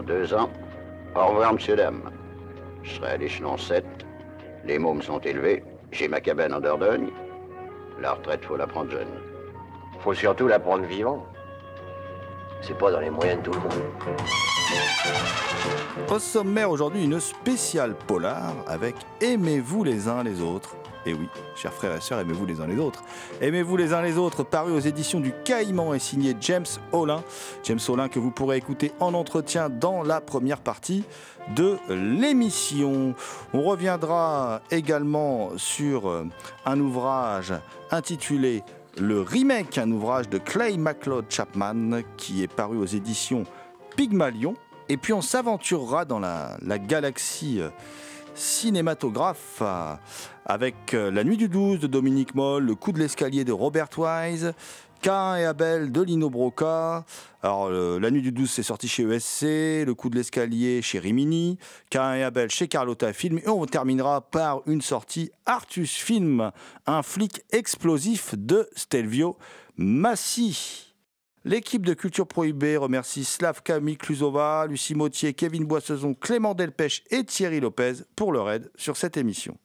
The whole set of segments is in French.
Dans deux ans, au revoir, monsieur, dame. Je serai à l'échelon 7. Les mômes sont élevés. J'ai ma cabane en Dordogne. La retraite, faut la prendre jeune. Faut surtout la prendre vivant. C'est pas dans les moyens de tout le monde. Au sommaire aujourd'hui, une spéciale polar avec Aimez-vous les uns les autres. Et oui, chers frères et sœurs, aimez-vous les uns les autres. Aimez-vous les uns les autres, paru aux éditions du Caïman et signé James Olin. James Olin que vous pourrez écouter en entretien dans la première partie de l'émission. On reviendra également sur euh, un ouvrage intitulé Le Remake, un ouvrage de Clay MacLeod Chapman qui est paru aux éditions Pygmalion. Et puis on s'aventurera dans la, la galaxie euh, cinématographe avec euh, La Nuit du 12 de Dominique Moll, Le coup de l'escalier de Robert Wise, Cain et Abel de Lino Broca. Alors, euh, La Nuit du 12, c'est sorti chez ESC, Le coup de l'escalier chez Rimini, Cain et Abel chez Carlotta Film, et on terminera par une sortie Artus Film, un flic explosif de Stelvio Massi. L'équipe de Culture Prohibée remercie Slavka Mikluzova, Lucie Mautier, Kevin Boissezon, Clément Delpech et Thierry Lopez pour leur aide sur cette émission.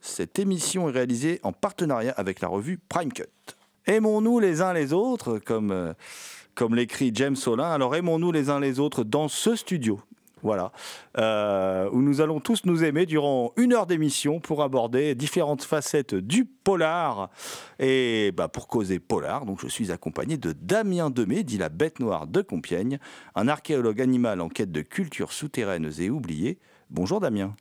Cette émission est réalisée en partenariat avec la revue Prime Cut. Aimons-nous les uns les autres, comme, euh, comme l'écrit James Solin. Alors aimons-nous les uns les autres dans ce studio. Voilà, Euh, où nous allons tous nous aimer durant une heure d'émission pour aborder différentes facettes du polar. Et bah, pour causer polar, donc je suis accompagné de Damien Demey, dit la bête noire de Compiègne, un archéologue animal en quête de cultures souterraines et oubliées. Bonjour Damien.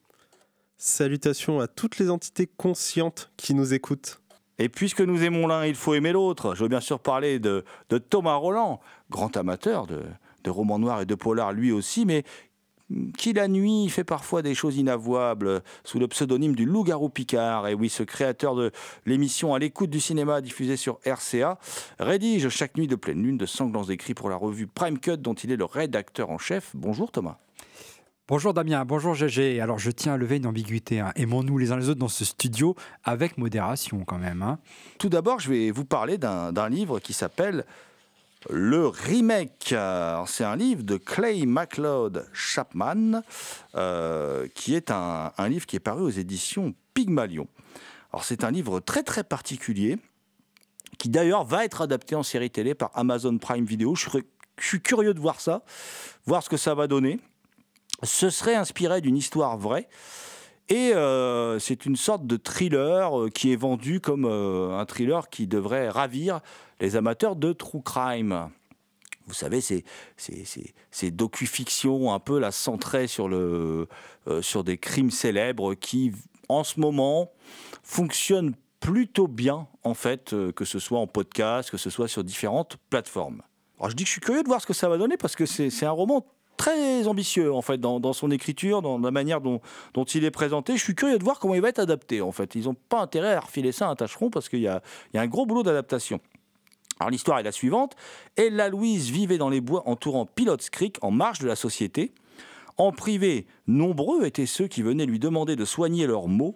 Salutations à toutes les entités conscientes qui nous écoutent. Et puisque nous aimons l'un, il faut aimer l'autre. Je veux bien sûr parler de, Thomas Roland, grand amateur de, de romans noirs et de polar lui aussi, mais qui la nuit fait parfois des choses inavouables sous le pseudonyme du loup-garou Picard. Et oui, ce créateur de l'émission À l'écoute du cinéma diffusée sur RCA rédige chaque nuit de pleine lune de sanglants écrits pour la revue Prime Cut dont il est le rédacteur en chef. Bonjour Thomas. Bonjour Damien, bonjour GG. Alors je tiens à lever une ambiguïté. hein. Aimons-nous les uns les autres dans ce studio avec modération quand même. hein. Tout d'abord, je vais vous parler d'un livre qui s'appelle Le Remake. C'est un livre de Clay MacLeod Chapman, euh, qui est un, livre qui est paru aux éditions Pygmalion. Alors c'est un livre très très particulier, qui d'ailleurs va être adapté en série télé par Amazon Prime Video. Je je suis curieux de voir ça, voir ce que ça va donner. Ce serait inspiré d'une histoire vraie. Et euh, c'est une sorte de thriller euh, qui est vendu comme euh, un thriller qui devrait ravir les amateurs de true crime. Vous savez, c'est c'est- c'est- ces docu-fictions un peu la centrées sur, le, sur des crimes célèbres qui, en ce moment, fonctionnent plutôt bien, en fait, que ce soit en podcast, que ce soit sur différentes plateformes. Je dis que je suis curieux de voir ce que ça va donner parce que c'est un roman très ambitieux en fait dans, son écriture, dans la manière dont, il est présenté. Je suis curieux de voir comment il va être adapté en fait. Ils n'ont pas intérêt à refiler ça à un tâcheron parce qu'il y a, il y a un gros boulot d'adaptation. Alors l'histoire est la suivante. Ella Louise vivait dans les bois entourant Pilots Creek en marge de la société. En privé, nombreux étaient ceux qui venaient lui demander de soigner leurs maux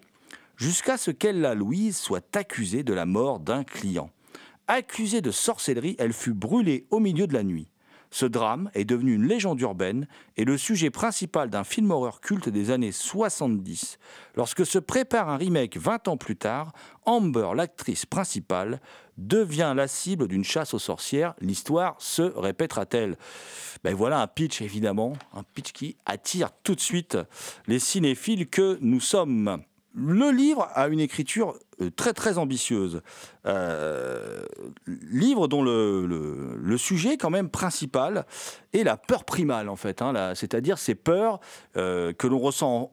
jusqu'à ce qu'Ella Louise soit accusée de la mort d'un client. Accusée de sorcellerie, elle fut brûlée au milieu de la nuit. Ce drame est devenu une légende urbaine et le sujet principal d'un film horreur culte des années 70. Lorsque se prépare un remake 20 ans plus tard, Amber, l'actrice principale, devient la cible d'une chasse aux sorcières. L'histoire se répétera-t-elle? Ben Voilà un pitch, évidemment, un pitch qui attire tout de suite les cinéphiles que nous sommes. Le livre a une écriture euh, très très ambitieuse. Euh, livre dont le, sujet quand même principal est la peur primale en fait, hein, c'est-à-dire ces peurs euh, que l'on ressent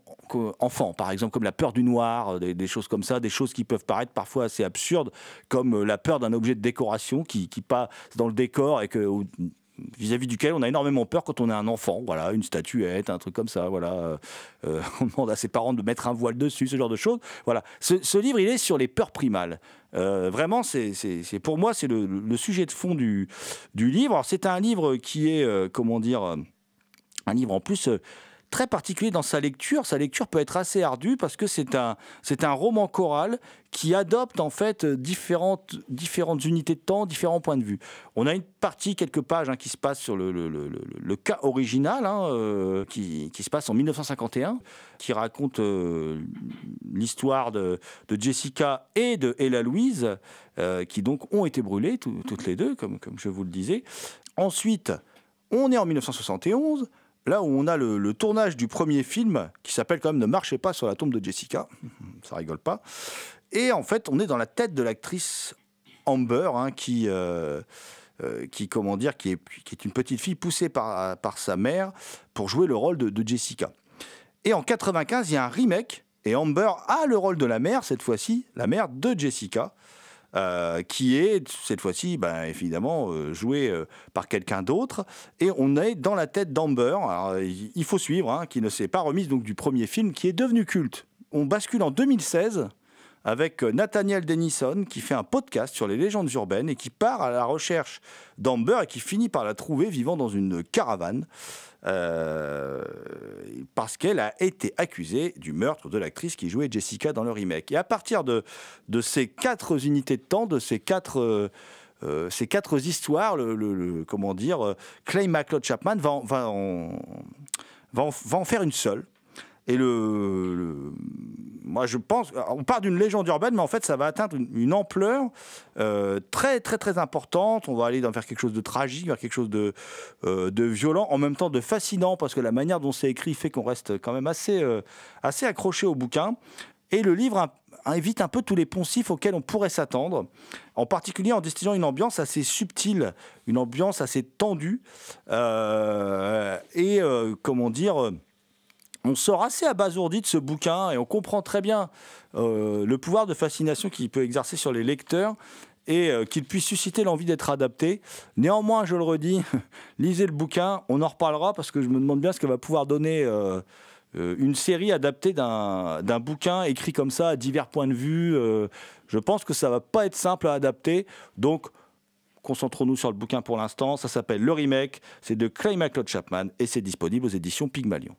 enfant, par exemple comme la peur du noir, des, des, choses comme ça, des choses qui peuvent paraître parfois assez absurdes, comme la peur d'un objet de décoration qui, qui passe dans le décor et que vis-à-vis duquel on a énormément peur quand on est un enfant. Voilà, une statuette, un truc comme ça. Voilà, euh, on demande à ses parents de mettre un voile dessus, ce genre de choses. Voilà, ce, livre, il est sur les peurs primales. Euh, vraiment, c'est pour moi, c'est le, sujet de fond du, livre. C'est un livre qui est, euh, comment dire, un livre en plus très particulier dans sa lecture. Sa lecture peut être assez ardue parce que c'est un, c'est un roman choral qui adopte en fait différentes, différentes unités de temps, différents points de vue. On a une partie, quelques pages, hein, qui se passe sur le, le, le, cas original, hein, euh, qui, qui, se passe en 1951, qui raconte euh, l'histoire de, de, Jessica et de Ella Louise, euh, qui donc ont été brûlées tout, toutes les deux, comme, comme je vous le disais. Ensuite, on est en 1971 là où on a le, tournage du premier film qui s'appelle quand même Ne marchez pas sur la tombe de Jessica. Ça rigole pas. Et en fait, on est dans la tête de l'actrice Amber, hein, qui, euh, euh, qui, comment dire, qui est, une petite fille poussée par, par sa mère pour jouer le rôle de, de Jessica. Et en 95, il y a un remake et Amber a le rôle de la mère, cette fois-ci, la mère de Jessica. Euh, qui est cette fois-ci, ben, évidemment, euh, joué euh, par quelqu'un d'autre. Et on est dans la tête d'Amber. Il faut suivre, hein, qui ne s'est pas remise donc du premier film, qui est devenu culte. On bascule en 2016 avec Nathaniel Denison qui fait un podcast sur les légendes urbaines et qui part à la recherche d'Amber et qui finit par la trouver vivant dans une caravane euh, parce qu'elle a été accusée du meurtre de l'actrice qui jouait Jessica dans le remake. Et à partir de, ces quatre unités de temps, de ces quatre... Euh, euh, ces quatre histoires, comment dire, euh, Clay McLeod Chapman va en faire une seule. Et le, moi, je pense, on part d'une légende urbaine, mais en fait, ça va atteindre une, ampleur euh, très, très, très importante. On va aller vers quelque chose de tragique, vers quelque chose de, euh, de violent, en même temps de fascinant, parce que la manière dont c'est écrit fait qu'on reste quand même assez, euh, assez accroché au bouquin. Et le livre invite un peu tous les poncifs auxquels on pourrait s'attendre, en particulier en destillant une ambiance assez subtile, une ambiance assez tendue, et comment dire on sort assez abasourdi de ce bouquin et on comprend très bien euh, le pouvoir de fascination qu'il peut exercer sur les lecteurs et euh, qu'il puisse susciter l'envie d'être adapté. Néanmoins, je le redis, lisez le bouquin, on en reparlera parce que je me demande bien ce que va pouvoir donner euh, une série adaptée d'un bouquin écrit comme ça à divers points de vue. je pense que ça va pas être simple à adapter, donc concentrons-nous sur le bouquin pour l'instant. Ça s'appelle Le Remake, c'est de Clay McLeod Chapman et c'est disponible aux éditions Pygmalion.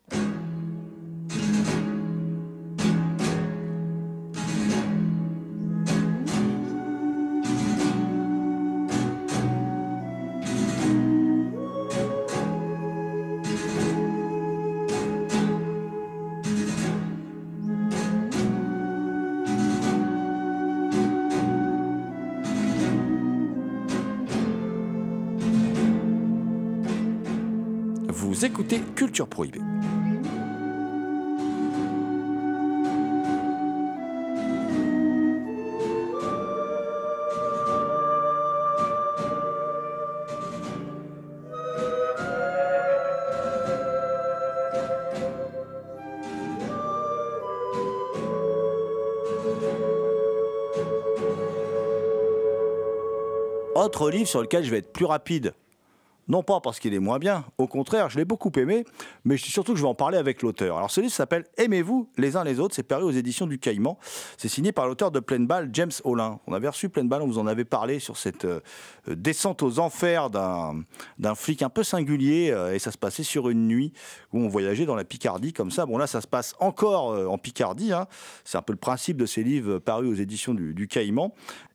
Prohibée. Autre livre sur lequel je vais être plus rapide non pas parce qu'il est moins bien, au contraire, je l'ai beaucoup aimé, mais surtout que je vais en parler avec l'auteur. Alors ce livre s'appelle Aimez-vous les uns les autres, c'est paru aux éditions du Caïman, c'est signé par l'auteur de Pleine Balle, James Olin. On avait reçu Pleine Balle, on vous en avait parlé sur cette euh, descente aux enfers d'un flic un peu singulier, euh, et ça se passait sur une nuit où on voyageait dans la Picardie comme ça. Bon là, ça se passe encore euh, en Picardie, hein. c'est un peu le principe de ces livres parus aux éditions du, du Caïman.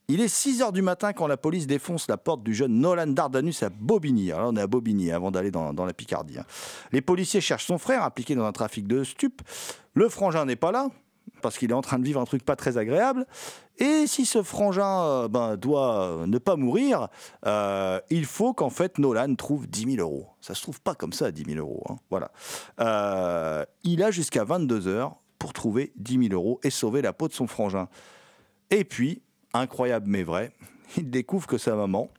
Il est 6 heures du matin quand la police défonce la porte du jeune Nolan Dardanus à Bobigny. Alors on est à Bobigny avant d'aller dans, la Picardie. hein. Les policiers cherchent son frère impliqué dans un trafic de stupes. Le frangin n'est pas là parce qu'il est en train de vivre un truc pas très agréable. Et si ce frangin euh, ben, doit euh, ne pas mourir, euh, il faut qu'en fait Nolan trouve 10 000 euros. Ça se trouve pas comme ça, 10 000 euros. hein. Voilà. Il a jusqu'à 22 heures pour trouver 10 000 euros et sauver la peau de son frangin. Et puis, incroyable mais vrai, il découvre que sa maman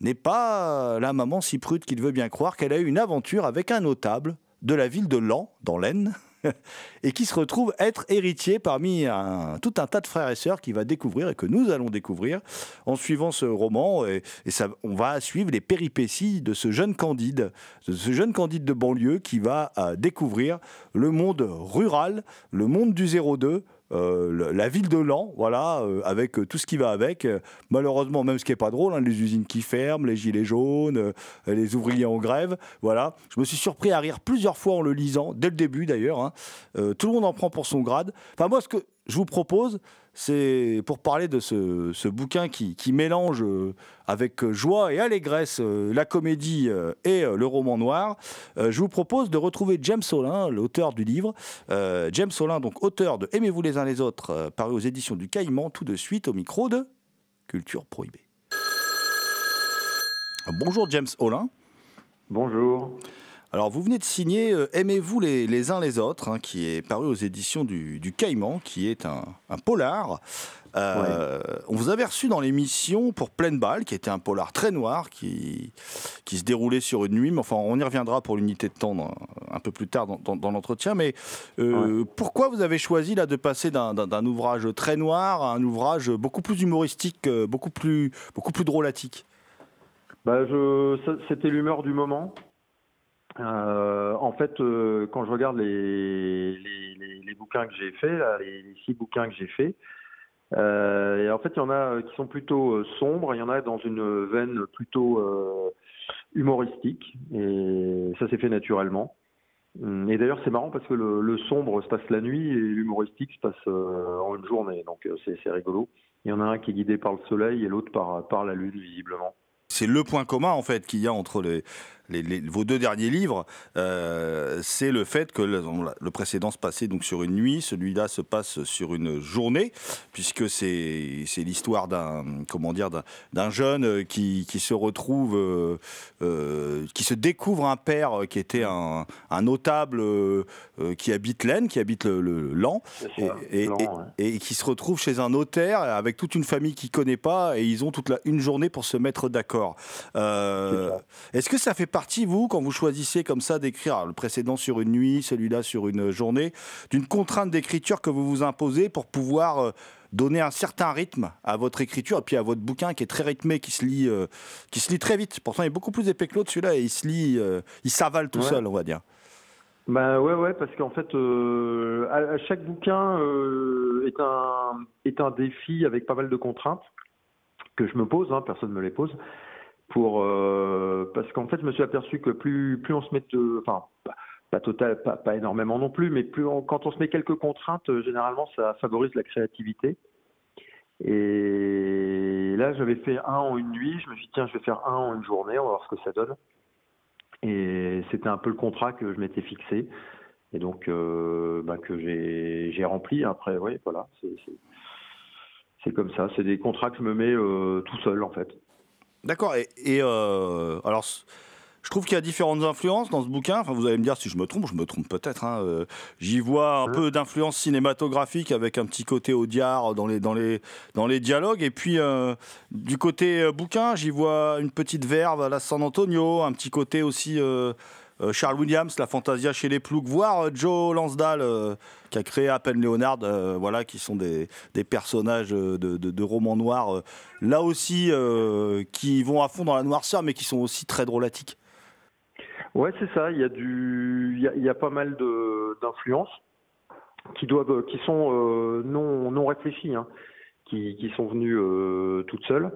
n'est pas la maman si prude qu'il veut bien croire qu'elle a eu une aventure avec un notable de la ville de Lan, dans l'Aisne, et qui se retrouve être héritier parmi un- tout un tas de frères et sœurs qu'il va découvrir et que nous allons découvrir en suivant ce roman. Et, ça, on va suivre les péripéties de ce jeune Candide, de ce jeune Candide de banlieue qui va euh, découvrir le monde rural, le monde du 02. Euh, la ville de Lan, voilà, euh, avec euh, tout ce qui va avec. Malheureusement, même ce qui est pas drôle, hein, les usines qui ferment, les gilets jaunes, les ouvriers en grève, voilà. Je me suis surpris à rire plusieurs fois en le lisant, dès le début d'ailleurs. hein. Tout le monde en prend pour son grade. Enfin, moi, ce que je vous propose, c'est pour parler de ce, ce bouquin qui, qui mélange euh, avec euh, joie et allégresse euh, la comédie et le roman noir. Je vous propose de retrouver James Solin, l'auteur du livre. James Solin, donc auteur de Aimez-vous les uns les autres, paru aux éditions du Caïman, tout de suite au micro de Culture Prohibée. Bonjour James Olin. Bonjour. Alors, vous venez de signer euh, Aimez-vous les, les uns les autres, hein, qui est paru aux éditions du, du Caïman, qui est un, un polar. Euh, On vous avait reçu dans l'émission pour Pleine Balle, qui était un polar très noir, qui, qui se déroulait sur une nuit. Mais enfin, on y reviendra pour l'unité de temps dans- un peu plus tard dans, dans- dans l'entretien. Mais euh, pourquoi vous avez choisi là de passer d'un- ouvrage très noir à un ouvrage beaucoup plus humoristique, beaucoup plus, beaucoup plus drôlatique? Bah, je, c'était l'humeur du moment. Euh, en fait, euh, quand je regarde les, bouquins que j'ai faits, les, six bouquins que j'ai faits, euh, en fait, il y en a qui sont plutôt sombres, il y en a dans une veine plutôt humoristique, et ça s'est fait naturellement. Hum, Et d'ailleurs, c'est marrant parce que le, sombre se passe la nuit et l'humoristique se passe en une journée, donc c'est rigolo. Il y en a un qui est guidé par le soleil et l'autre par, par la lune, visiblement. c'est le point commun en fait qu'il y a entre les, les- les- vos deux derniers livres, euh, c'est le fait que le, le précédent se passait donc sur une nuit, celui-là se passe sur une journée, puisque c'est l'histoire d'un comment dire d'un- jeune qui, qui se retrouve, euh, euh, qui se découvre un père qui était un, un notable qui habite l'Aisne, qui habite le, le Lan, et, et- Lan, et- ouais. et qui se retrouve chez un notaire avec toute une famille qu'il connaît pas et ils ont toute la, une journée pour se mettre d'accord. Est-ce que ça fait partie, vous, quand vous choisissez comme ça d'écrire le précédent sur une nuit, celui-là sur une journée, d'une contrainte d'écriture que vous vous imposez pour pouvoir euh, donner un certain rythme à votre écriture et puis à votre bouquin qui est très rythmé, qui se lit, euh, qui se lit très vite. Pourtant, il est beaucoup plus épais que l'autre, celui-là, et il se lit, euh, il s'avale tout Ouais. seul, on va dire. Bah ouais ouais parce qu'en fait euh, à, à chaque bouquin euh, est un est un défi avec pas mal de contraintes que je me pose hein, personne me les pose euh, parce qu'en fait je me suis aperçu que plus on se met de enfin pas, total pas, énormément non plus mais plus on- quand on se met quelques contraintes euh, généralement ça favorise la créativité et là j'avais fait un en une nuit je me suis dit tiens je vais faire un en une journée on va voir ce que ça donne et c'était un peu le contrat que je m'étais fixé et donc euh, bah, que j'ai rempli. Après, oui, voilà, c'est comme ça. C'est des contrats que je me mets tout seul en fait. D'accord. Et, et, euh, alors, je trouve qu'il y a différentes influences dans ce bouquin. Enfin, vous allez me dire si je me trompe. Je me trompe peut-être. hein. Euh, J'y vois un peu d'influence cinématographique avec un petit côté audiard dans les dans les dans les dialogues. Et puis euh, du côté bouquin, j'y vois une petite verve à la San Antonio, un petit côté aussi. Euh, Charles Williams, la Fantasia chez les Ploucs, voire euh, Joe Lansdale, euh, qui a créé à peine Léonard, euh, voilà, qui sont des, personnages de, romans noirs, là aussi, qui vont à fond dans la noirceur, mais qui sont aussi très drôlatiques. Ouais, c'est ça. Il y a du, pas mal d'influences qui sont non réfléchies, hein, qui qui sont venues toutes seules.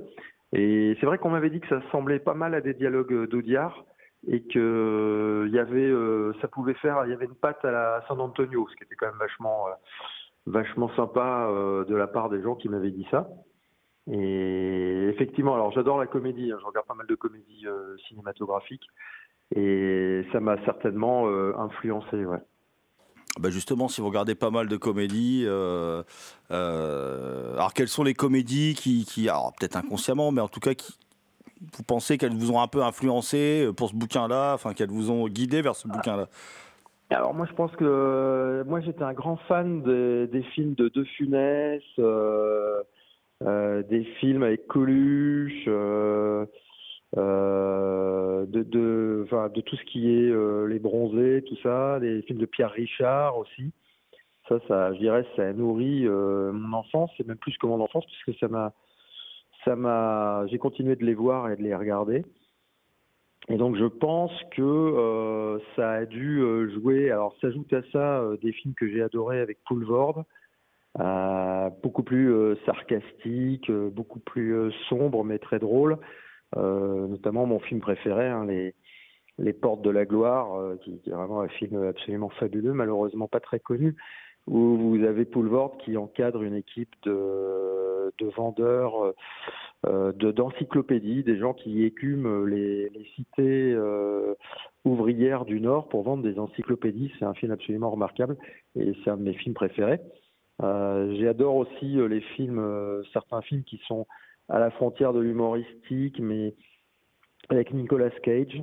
Et c'est vrai qu'on m'avait dit que ça semblait pas mal à des dialogues d'Audiard et que il y avait, euh, ça pouvait faire, il y avait une patte à la San Antonio, ce qui était quand même vachement euh, vachement sympa euh, de la part des gens qui m'avaient dit ça. Et effectivement, alors j'adore la comédie, hein, je regarde pas mal de comédies euh, cinématographiques et ça m'a certainement euh, influencé. Ouais. Bah justement, si vous regardez pas mal de comédies, euh, euh, alors quelles sont les comédies qui, qui alors peut-être inconsciemment, mais en tout cas qui, vous pensez qu'elles vous ont un peu influencé pour ce bouquin-là, enfin qu'elles vous ont guidé vers ce bouquin-là? Alors moi je pense que euh, moi j'étais un grand fan des, films de De Funès, euh, euh, des films avec Coluche, euh, euh, de, tout ce qui est euh, Les Bronzés, tout ça, des films de Pierre Richard aussi. Ça, ça, je dirais, ça a nourri euh, mon enfance, et même plus que mon enfance, puisque ça m'a, j'ai continué de les voir et de les regarder. Et donc, je pense que euh, ça a dû euh, jouer. Alors, s'ajoute à ça euh, des films que j'ai adorés avec Poulvord, euh, beaucoup plus sarcastique, beaucoup plus sombre, mais très drôle. Notamment mon film préféré, hein, les, les Portes de la Gloire, qui, est vraiment un film absolument fabuleux, malheureusement pas très connu, où vous avez Poulvord qui encadre une équipe de, de vendeurs euh, de d'encyclopédies, des gens qui écument les, cités euh, ouvrières du Nord pour vendre des encyclopédies. C'est un film absolument remarquable et c'est un de mes films préférés. Euh, J'adore aussi euh, les films, euh, certains films qui sont à la frontière de l'humoristique, mais avec Nicolas Cage.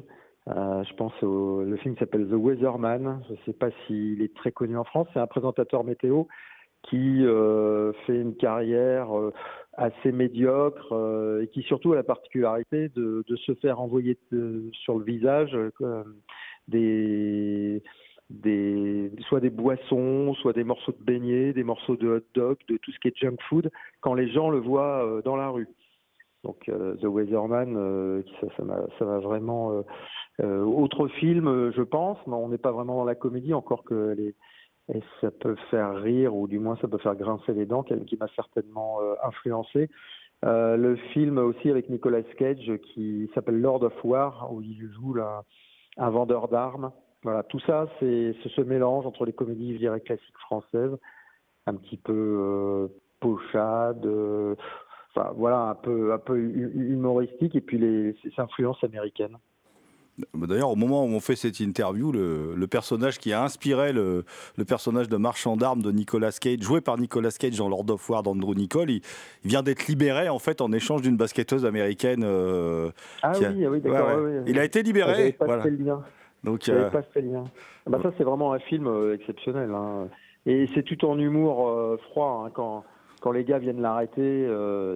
Euh, je pense au le film s'appelle The Weatherman. Je ne sais pas s'il est très connu en France. C'est un présentateur météo qui euh, fait une carrière euh, assez médiocre euh, et qui surtout a la particularité de, se faire envoyer sur le visage des, soit des boissons, soit des morceaux de beignets, des morceaux de hot dog, de tout ce qui est junk food quand les gens le voient dans la rue. Donc The Weatherman, ça, ça m'a vraiment autre film, je pense, mais on n'est pas vraiment dans la comédie, encore que les, et ça peut faire rire, ou du moins ça peut faire grincer les dents, qui m'a certainement euh, influencé. Euh, le film aussi avec Nicolas Cage qui s'appelle Lord of War, où il joue un vendeur d'armes. Voilà, tout ça, c'est ce mélange entre les comédies, je dirais, classiques françaises, un petit peu euh, pochade, euh, enfin voilà, un peu, un humoristique, et puis les, ces influences américaines. Bah, D'ailleurs, au moment où on fait cette interview, le, le personnage qui a inspiré le, le personnage de marchand d'armes de Nicolas Cage, joué par Nicolas Cage dans Lord of War d'Andrew Nicole, il, il vient d'être libéré en fait en échange d'une basketteuse américaine. euh, Ah a- ah oui, d'accord. Ouais, ouais. ouais, ouais. Il a été libéré. pas voilà. fait le lien. Donc, euh, pas fait le lien. Ah Bah, ça, c'est vraiment un film euh, exceptionnel. hein. Et c'est tout en humour froid. hein, quand, quand les gars viennent l'arrêter,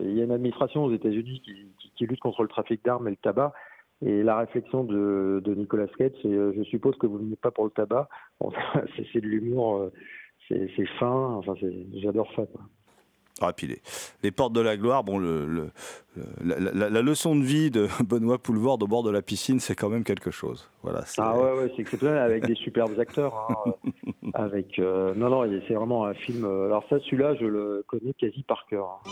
il y a une administration aux États-Unis qui, qui, qui lutte contre le trafic d'armes et le tabac. Et la réflexion de, de Nicolas Cage, c'est euh, je suppose que vous ne venez pas pour le tabac. Bon, c'est de l'humour, euh, c'est fin. Enfin, j'adore ça. Quoi. ah, puis les, les portes de la gloire, bon, le, le- le- la, la- la leçon de vie de Benoît Poulvord au bord de la piscine, c'est quand même quelque chose. Voilà, Ah ouais, ouais, c'est exceptionnel avec des superbes acteurs. hein, avec euh, non, non, c'est vraiment un film. alors ça, celui-là, je le connais quasi par cœur. hein.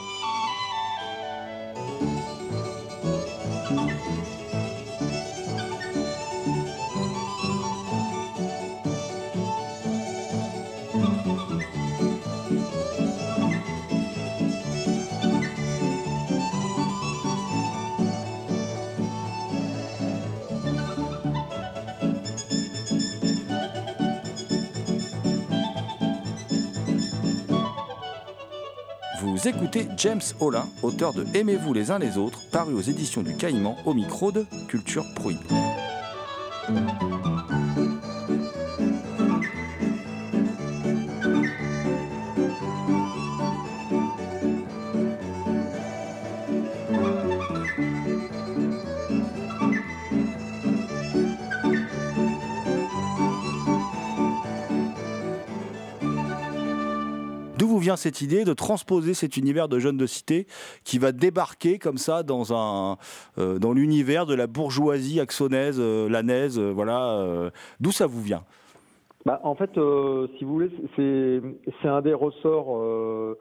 Écoutez James Olin, auteur de Aimez-vous les uns les autres, paru aux éditions du Caïman au micro de Culture Prohibée. Cette idée de transposer cet univers de jeunes de cité qui va débarquer comme ça dans un euh, dans l'univers de la bourgeoisie axonaise, euh, lanaise, euh, voilà. D'où ça vous vient? Bah, en fait, si vous voulez, c'est un des ressorts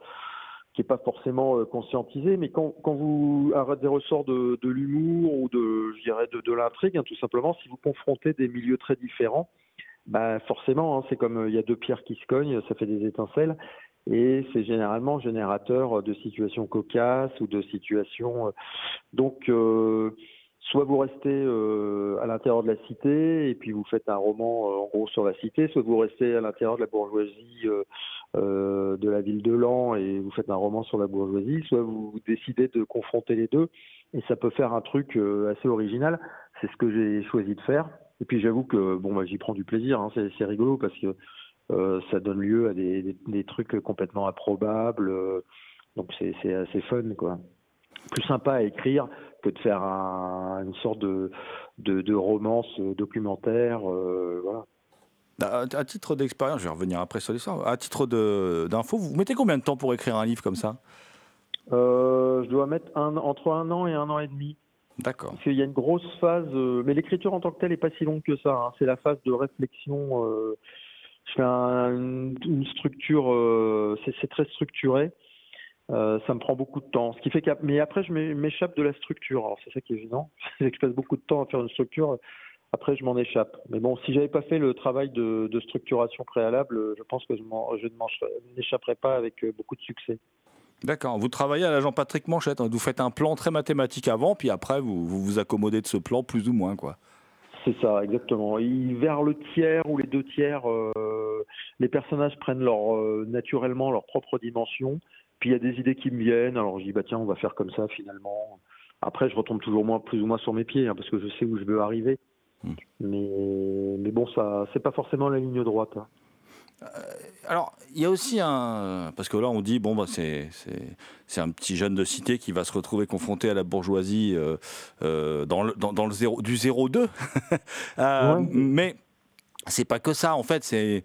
qui est pas forcément conscientisé, mais quand, quand vous un des ressorts de, de l'humour ou de, je de, de l'intrigue, hein, tout simplement, si vous confrontez des milieux très différents, bah forcément, hein, c'est comme il y a deux pierres qui se cognent, ça fait des étincelles. Et c'est généralement générateur de situations cocasses ou de situations. Donc, soit vous restez euh, à l'intérieur de la cité et puis vous faites un roman euh, en gros sur la cité, soit vous restez à l'intérieur de la bourgeoisie euh, de la ville de Lan et vous faites un roman sur la bourgeoisie, soit vous décidez de confronter les deux et ça peut faire un truc assez original. C'est ce que j'ai choisi de faire. Et puis j'avoue que bon, bah, j'y prends du plaisir. Hein. c'est rigolo parce que ça donne lieu à des, des, des trucs complètement improbables. donc c'est assez fun quoi plus sympa à écrire que de faire une sorte de, de, romance documentaire. Euh, voilà. À, titre d'expérience, je vais revenir après sur l'histoire. À titre d'info, vous mettez combien de temps pour écrire un livre comme ça? Euh, Je dois mettre un, entre un an et un an et demi. D'accord. Parce qu'il y a une grosse phase, euh, mais l'écriture en tant que telle n'est pas si longue que ça. Hein. C'est la phase de réflexion. Je fais une, structure, c'est très structuré. Euh, ça me prend beaucoup de temps. Ce qui fait que, mais après, je m'échappe de la structure. Alors, c'est ça qui est évident. C'est que je passe beaucoup de temps à faire une structure. Après, je m'en échappe. Mais bon, si j'avais pas fait le travail de, structuration préalable, je pense que je, je pas avec euh, beaucoup de succès. D'accord. Vous travaillez à l'agent Patrick Manchette. Hein. Vous faites un plan très mathématique avant, puis après, vous vous, accommodez de ce plan plus ou moins, quoi. C'est ça, exactement. vers le tiers ou les deux tiers, euh, les personnages prennent leur, naturellement leur propre dimension puis il y a des idées qui me viennent, alors je dis bah tiens on va faire comme ça finalement. Après je retombe toujours moins, plus ou moins sur mes pieds hein, parce que je sais où je veux arriver. Hmm. Mais, mais bon ça c'est pas forcément la ligne droite. Hein. Euh, alors, il y a aussi un. Parce que là, on dit, bon, bah, c'est, un petit jeune de cité qui va se retrouver confronté à la bourgeoisie euh, euh, dans, le, dans, le zéro, du 0-2. euh, ouais. Mais c'est pas que ça, en fait, c'est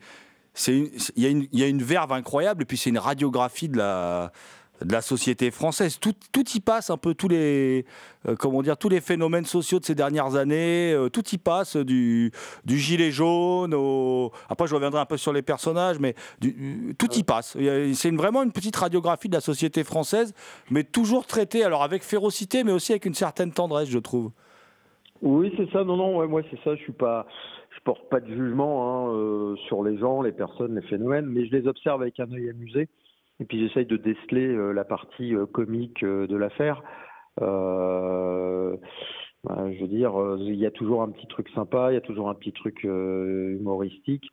il y, y a une verve incroyable et puis c'est une radiographie de la de la société française. Tout, tout y passe un peu tous les euh, comment dire tous les phénomènes sociaux de ces dernières années. Euh, tout y passe du, du gilet jaune au après je reviendrai un peu sur les personnages, mais tout y passe. C'est vraiment une petite radiographie de la société française, mais toujours traitée alors avec férocité, mais aussi avec une certaine tendresse, je trouve. Oui, c'est ça. Non, non, ouais, moi c'est ça. Je suis pas je porte pas de jugement hein, euh, sur les gens, les personnes, les phénomènes, mais je les observe avec un œil amusé. Et puis j'essaye de déceler euh, la partie euh, comique de l'affaire. je veux dire, il y a toujours un petit truc sympa, il y a toujours un petit truc humoristique.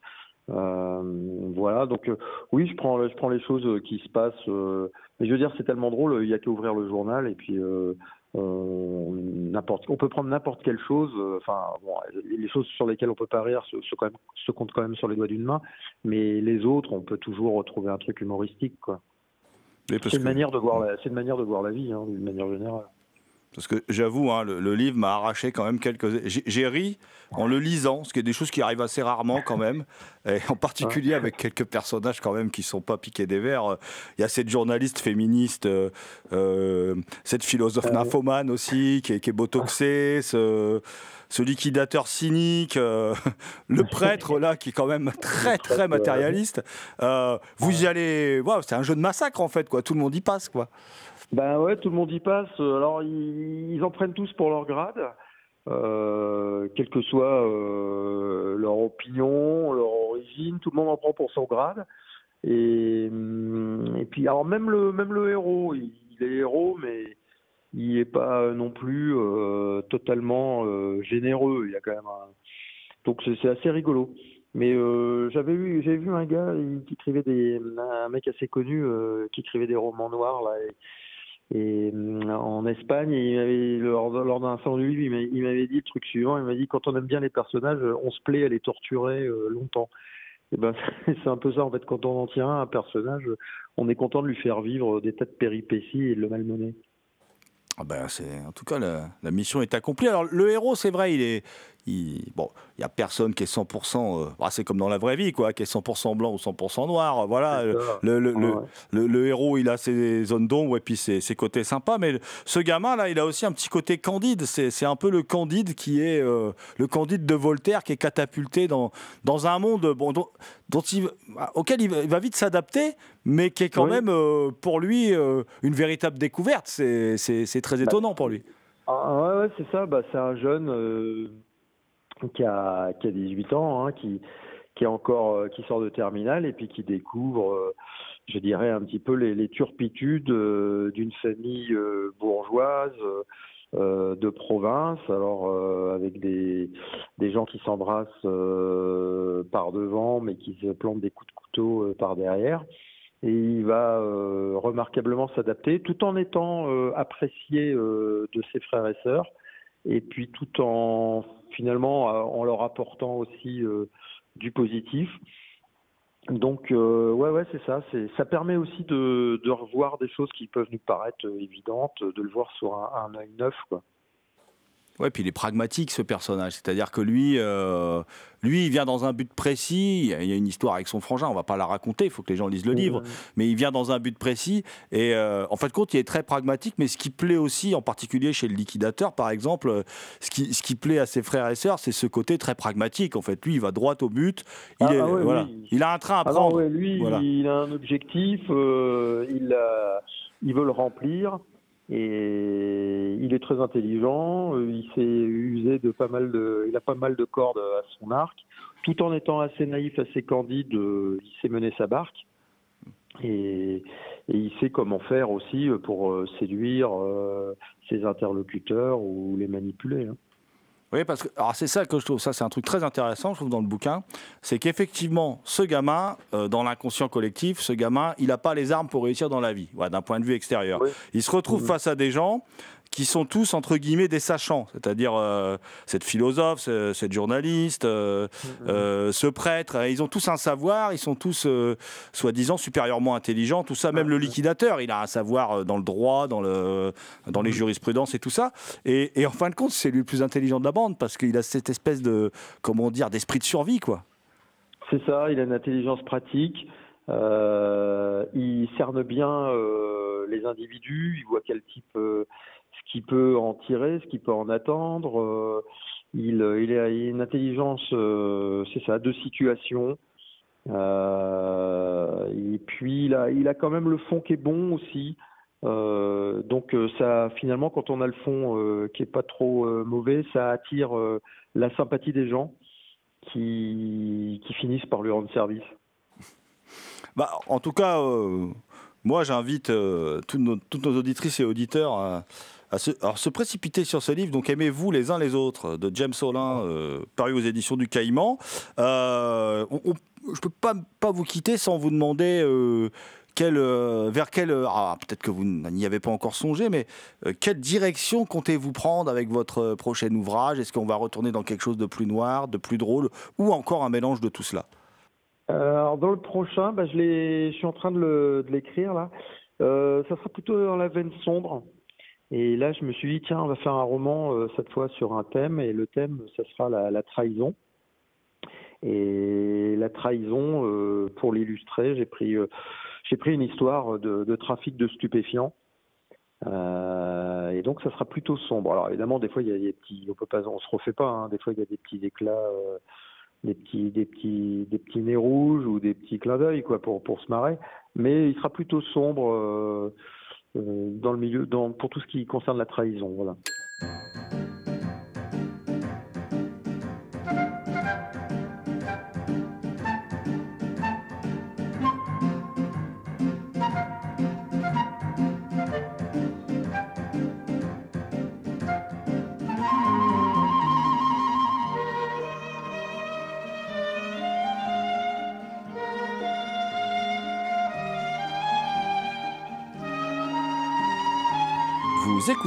voilà, donc oui, je prends, je prends les choses qui se passent. mais je veux dire, c'est tellement drôle, il y a qu'à ouvrir le journal et puis n'importe, on peut prendre n'importe quelle chose. Euh, enfin, bon, les choses sur lesquelles on peut pas rire se, quand même, se comptent quand même sur les doigts d'une main, mais les autres, on peut toujours retrouver un truc humoristique, quoi. C'est une manière de voir, c'est une manière de voir la vie, hein, d'une manière générale. Parce que j'avoue, hein, le, livre m'a arraché quand même quelques. J'ai ri en le lisant, ce qui est des choses qui arrivent assez rarement quand même, et en particulier avec quelques personnages quand même qui sont pas piqués des verres. Il y a cette journaliste féministe, euh, euh, cette philosophe nymphomane aussi, qui est, qui est botoxée, ce, ce, liquidateur cynique, euh, le prêtre là, qui est quand même très très matérialiste. vous y allez, wow, c'est un jeu de massacre en fait, quoi. Tout le monde y passe, quoi. Ben ouais, tout le monde y passe. Alors ils, en prennent tous pour leur grade, euh, quelle que soit euh, leur opinion, leur origine, tout le monde en prend pour son grade. Et, et puis alors même le même le héros, il, est héros, mais il n'est pas non plus euh, totalement euh, généreux. Il y a quand même un... donc c'est assez rigolo. Mais j'avais vu, j'ai vu un gars qui écrivait des, un mec assez connu qui écrivait des romans noirs là. Et, et euh, en Espagne, il m'avait, lors, lors d'un il m'avait dit le truc suivant, il m'a dit quand on aime bien les personnages, on se plaît à les torturer euh, longtemps. Et ben c'est un peu ça en fait, quand on en tient un personnage, on est content de lui faire vivre des tas de péripéties et de le malmener. Ah ben c'est en tout cas la, mission est accomplie. Alors le héros, c'est vrai, il est, bon, il y a personne qui est 100%, euh, bah, c'est comme dans la vraie vie, quoi, qui est 100% blanc ou 100% noir. Voilà, le, le, le, héros, il a ses zones d'ombre et puis ses, ses, côtés sympas, mais ce gamin-là, il a aussi un petit côté candide. C'est un peu le candide qui est euh, le candide de Voltaire qui est catapulté dans, dans un monde bon, dont, dont il, auquel il va, vite s'adapter, mais qui est quand même euh, pour lui une véritable découverte. C'est très bah, étonnant pour lui. Ah, ouais, c'est ça. Bah, c'est un jeune qui a, qui a 18 ans, hein, qui, qui, est encore, euh, qui sort de terminale et puis qui découvre, euh, je dirais, un petit peu les, les turpitudes euh, d'une famille bourgeoise de province, alors avec des, des gens qui s'embrassent par devant, mais qui se plantent des coups de couteau par derrière. Et il va remarquablement s'adapter, tout en étant apprécié de ses frères et sœurs, et puis tout en finalement euh, en leur apportant aussi euh, du positif. Donc euh, ouais ouais c'est ça, ça permet aussi de, revoir des choses qui peuvent nous paraître évidentes, de le voir sur un, un œil neuf quoi. Ouais, puis il est pragmatique ce personnage, c'est-à-dire que lui, euh, lui, il vient dans un but précis. Il y a- une histoire avec son frangin, on va pas la raconter, il faut que les gens lisent le livre. Mais il vient dans un but précis et euh, en fait, compte, il est très pragmatique. Mais ce qui plaît aussi, en particulier chez le liquidateur, par exemple, euh, ce qui, ce qui plaît à ses frères et sœurs, c'est ce côté très pragmatique. En fait, lui, il va droit au but. Il, Ah, est- ah ouais, voilà. oui. il a un train à Ah non, prendre. ouais, lui, Voilà. il a un objectif, euh, il, a- il veut le remplir et il est très intelligent. euh, Il s'est usé de pas mal de, il a pas mal de cordes à son arc, tout en étant assez naïf, assez candide. euh, il sait mener sa barque et, il sait comment faire aussi pour euh, séduire ses interlocuteurs ou les manipuler. hein. Oui, parce que alors c'est ça que je trouve, ça c'est un truc très intéressant, je trouve dans le bouquin, c'est qu'effectivement, ce gamin, euh, dans l'inconscient collectif, ce gamin, il n'a pas les armes pour réussir dans la vie, voilà, d'un point de vue extérieur. Oui. Il se retrouve Mhm. face à des gens qui sont tous entre guillemets des sachants, c'est-à-dire euh, cette philosophe, ce- cette journaliste, euh, euh, ce prêtre, ils ont tous un savoir, ils sont tous soi-disant supérieurement intelligents, tout ça. Même le liquidateur, il a un savoir dans le droit, dans, le, dans les jurisprudences et tout ça. Et, et en fin de compte, c'est lui le plus intelligent de la bande parce qu'il a cette espèce de, comment dire, d'esprit de survie, quoi. C'est ça, il a une intelligence pratique, il cerne bien les individus, il voit quel type, ce qu'il peut en tirer, ce qu'il peut en attendre. euh, il, a une intelligence, euh, c'est ça, de situation. Euh, et puis il a, quand même le fond qui est bon aussi. Euh, donc euh, ça, finalement, quand on a le fond euh, qui est pas trop euh, mauvais, ça attire euh, la sympathie des gens qui, finissent par lui rendre service. Bah, en tout cas, euh, moi, j'invite euh, toutes, nos, toutes nos auditrices et auditeurs à, alors, se précipiter sur ce livre. Donc, aimez-vous les uns les autres de James Olin, euh, paru aux éditions du Caïman. Euh, je peux pas, vous quitter sans vous demander. euh, quel, euh, vers quelle ah, peut-être que vous n'y avez pas encore songé, mais quelle direction comptez-vous prendre avec votre prochain ouvrage? Est-ce qu'on va retourner dans quelque chose de plus noir, de plus drôle, ou encore un mélange de tout cela? Alors dans le prochain, bah, je, suis en train de l'écrire là. Ça sera plutôt dans la veine sombre. Et là, je me suis dit, tiens, on va faire un roman euh, cette fois sur un thème, et le thème, ça sera la, la trahison. Et la trahison, euh, pour l'illustrer, j'ai pris, euh, j'ai pris une histoire de, de trafic de stupéfiants. Euh, et donc, ça sera plutôt sombre. Alors évidemment, des fois, il y a des petits, on peut pas, on se refait pas. hein. Des fois, il y a des petits éclats. euh, des petits des petits des petits nez rouges ou des petits clins d'œil quoi pour pour se marrer mais il sera plutôt sombre euh, dans le milieu dans pour tout ce qui concerne la trahison voilà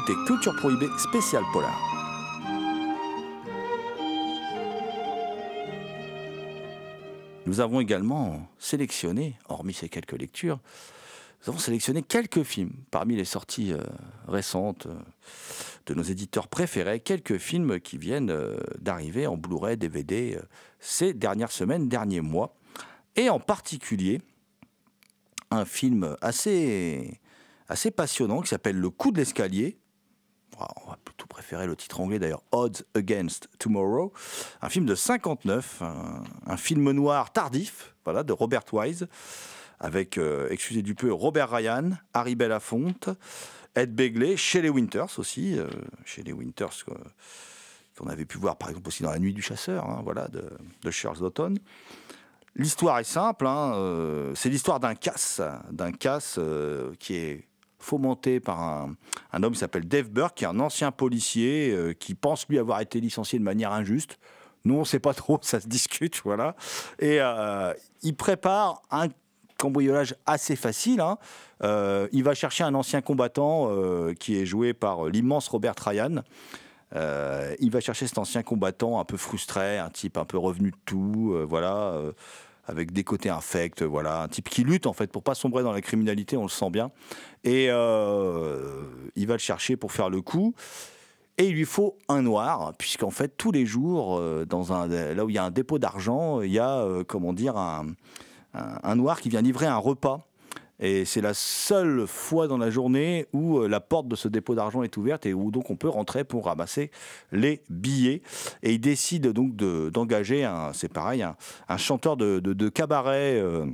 écoutez Culture Prohibée spécial polar. Nous avons également sélectionné, hormis ces quelques lectures, nous avons sélectionné quelques films parmi les sorties euh, récentes euh, de nos éditeurs préférés, quelques films qui viennent euh, d'arriver en Blu-ray, DVD ces dernières semaines, derniers mois, et en particulier un film assez assez passionnant qui s'appelle Le coup de l'escalier. On va plutôt préférer le titre anglais d'ailleurs, Odds Against Tomorrow, un film de 59, un, film noir tardif, voilà, de Robert Wise, avec, euh, excusez du peu, Robert Ryan, Harry Belafonte, Ed Begley, Shelley Winters aussi, euh, Shelley Winters qu'on avait pu voir par exemple aussi dans La Nuit du Chasseur, hein, voilà, de, Charles Lawton. L'histoire est simple, hein, euh, c'est l'histoire d'un casse, d'un casse qui est fomenté par un, homme qui s'appelle Dave Burke, qui est un ancien policier euh, qui pense lui avoir été licencié de manière injuste. Nous, on ne sait pas trop, ça se discute, voilà. Et euh, il prépare un cambriolage assez facile. hein. Euh, il va chercher un ancien combattant qui est joué par l'immense Robert Ryan. Il va chercher cet ancien combattant un peu frustré, un type un peu revenu de tout, voilà, avec des côtés infects, voilà, un type qui lutte en fait pour pas sombrer dans la criminalité, on le sent bien. Et euh, il va le chercher pour faire le coup. Et il lui faut un noir, puisqu'en fait, tous les jours, euh, dans un, là où il y a un dépôt d'argent, il y a, euh, comment dire, un, noir qui vient livrer un repas. Et c'est la seule fois dans la journée où euh, la porte de ce dépôt d'argent est ouverte et où donc on peut rentrer pour ramasser les billets. Et il décide donc de- d'engager, un- c'est pareil, un, chanteur de, cabaret. euh,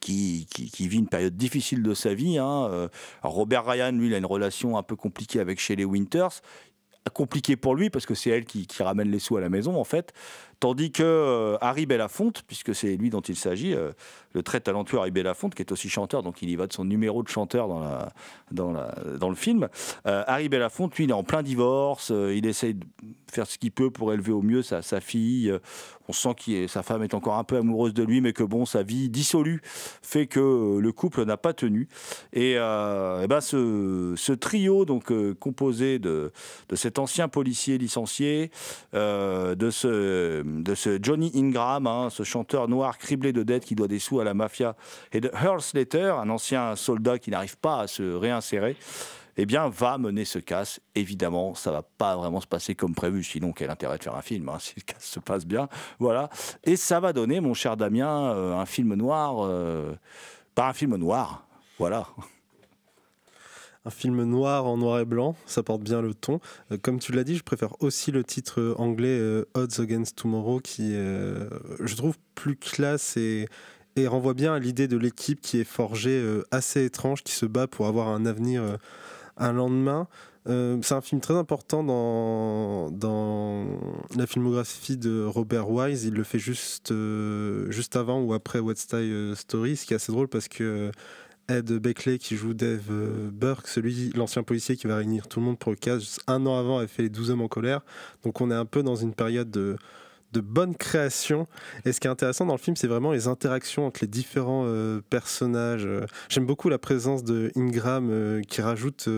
qui, vit une période difficile de sa vie. hein. Euh, Robert Ryan, lui, il a une relation un peu compliquée avec Shelley Winters. Compliquée pour lui parce que c'est elle qui ramène les sous à la maison en fait. Tandis que euh, Harry Belafonte, puisque c'est lui dont il s'agit, euh, le très talentueux Harry Belafonte, qui est aussi chanteur, donc il y va de son numéro de chanteur dans, le film. Euh, Harry Belafonte, lui, il est en plein divorce, euh, il essaye de faire ce qu'il peut pour élever au mieux sa, fille. On sent que sa femme est encore un peu amoureuse de lui, mais que bon, sa vie dissolue fait que le couple n'a pas tenu. Et, ben ce, trio, donc composé de, cet ancien policier licencié, de, ce, de ce Johnny Ingram, hein, ce chanteur noir criblé de dettes qui doit des sous à la mafia, et de Earl Slater, un ancien soldat qui n'arrive pas à se réinsérer, eh bien, va mener ce casse. Évidemment, ça va pas vraiment se passer comme prévu, sinon quel intérêt de faire un film hein, si le casse se passe bien, voilà. Et ça va donner, mon cher Damien, euh, un film noir, euh, pas un film noir, voilà. Un film noir en noir et blanc, ça porte bien le ton. Euh, comme tu l'as dit, je préfère aussi le titre euh, anglais euh, Odds Against Tomorrow qui, je trouve, plus classe et, renvoie bien à l'idée de l'équipe qui est forgée, assez étrange, qui se bat pour avoir un avenir, un lendemain. C'est un film très important dans, dans la filmographie de Robert Wise. Il le fait juste, juste avant ou après West Side Story, ce qui est assez drôle parce que Ed Beckley qui joue Dave euh, Burke, celui, l'ancien policier qui va réunir tout le monde pour le cas, juste un an avant avait fait les 12 hommes en colère. Donc on est un peu dans une période de, de bonne création. Et ce qui est intéressant dans le film, c'est vraiment les interactions entre les différents euh, personnages. J'aime beaucoup la présence de Ingram euh, qui rajoute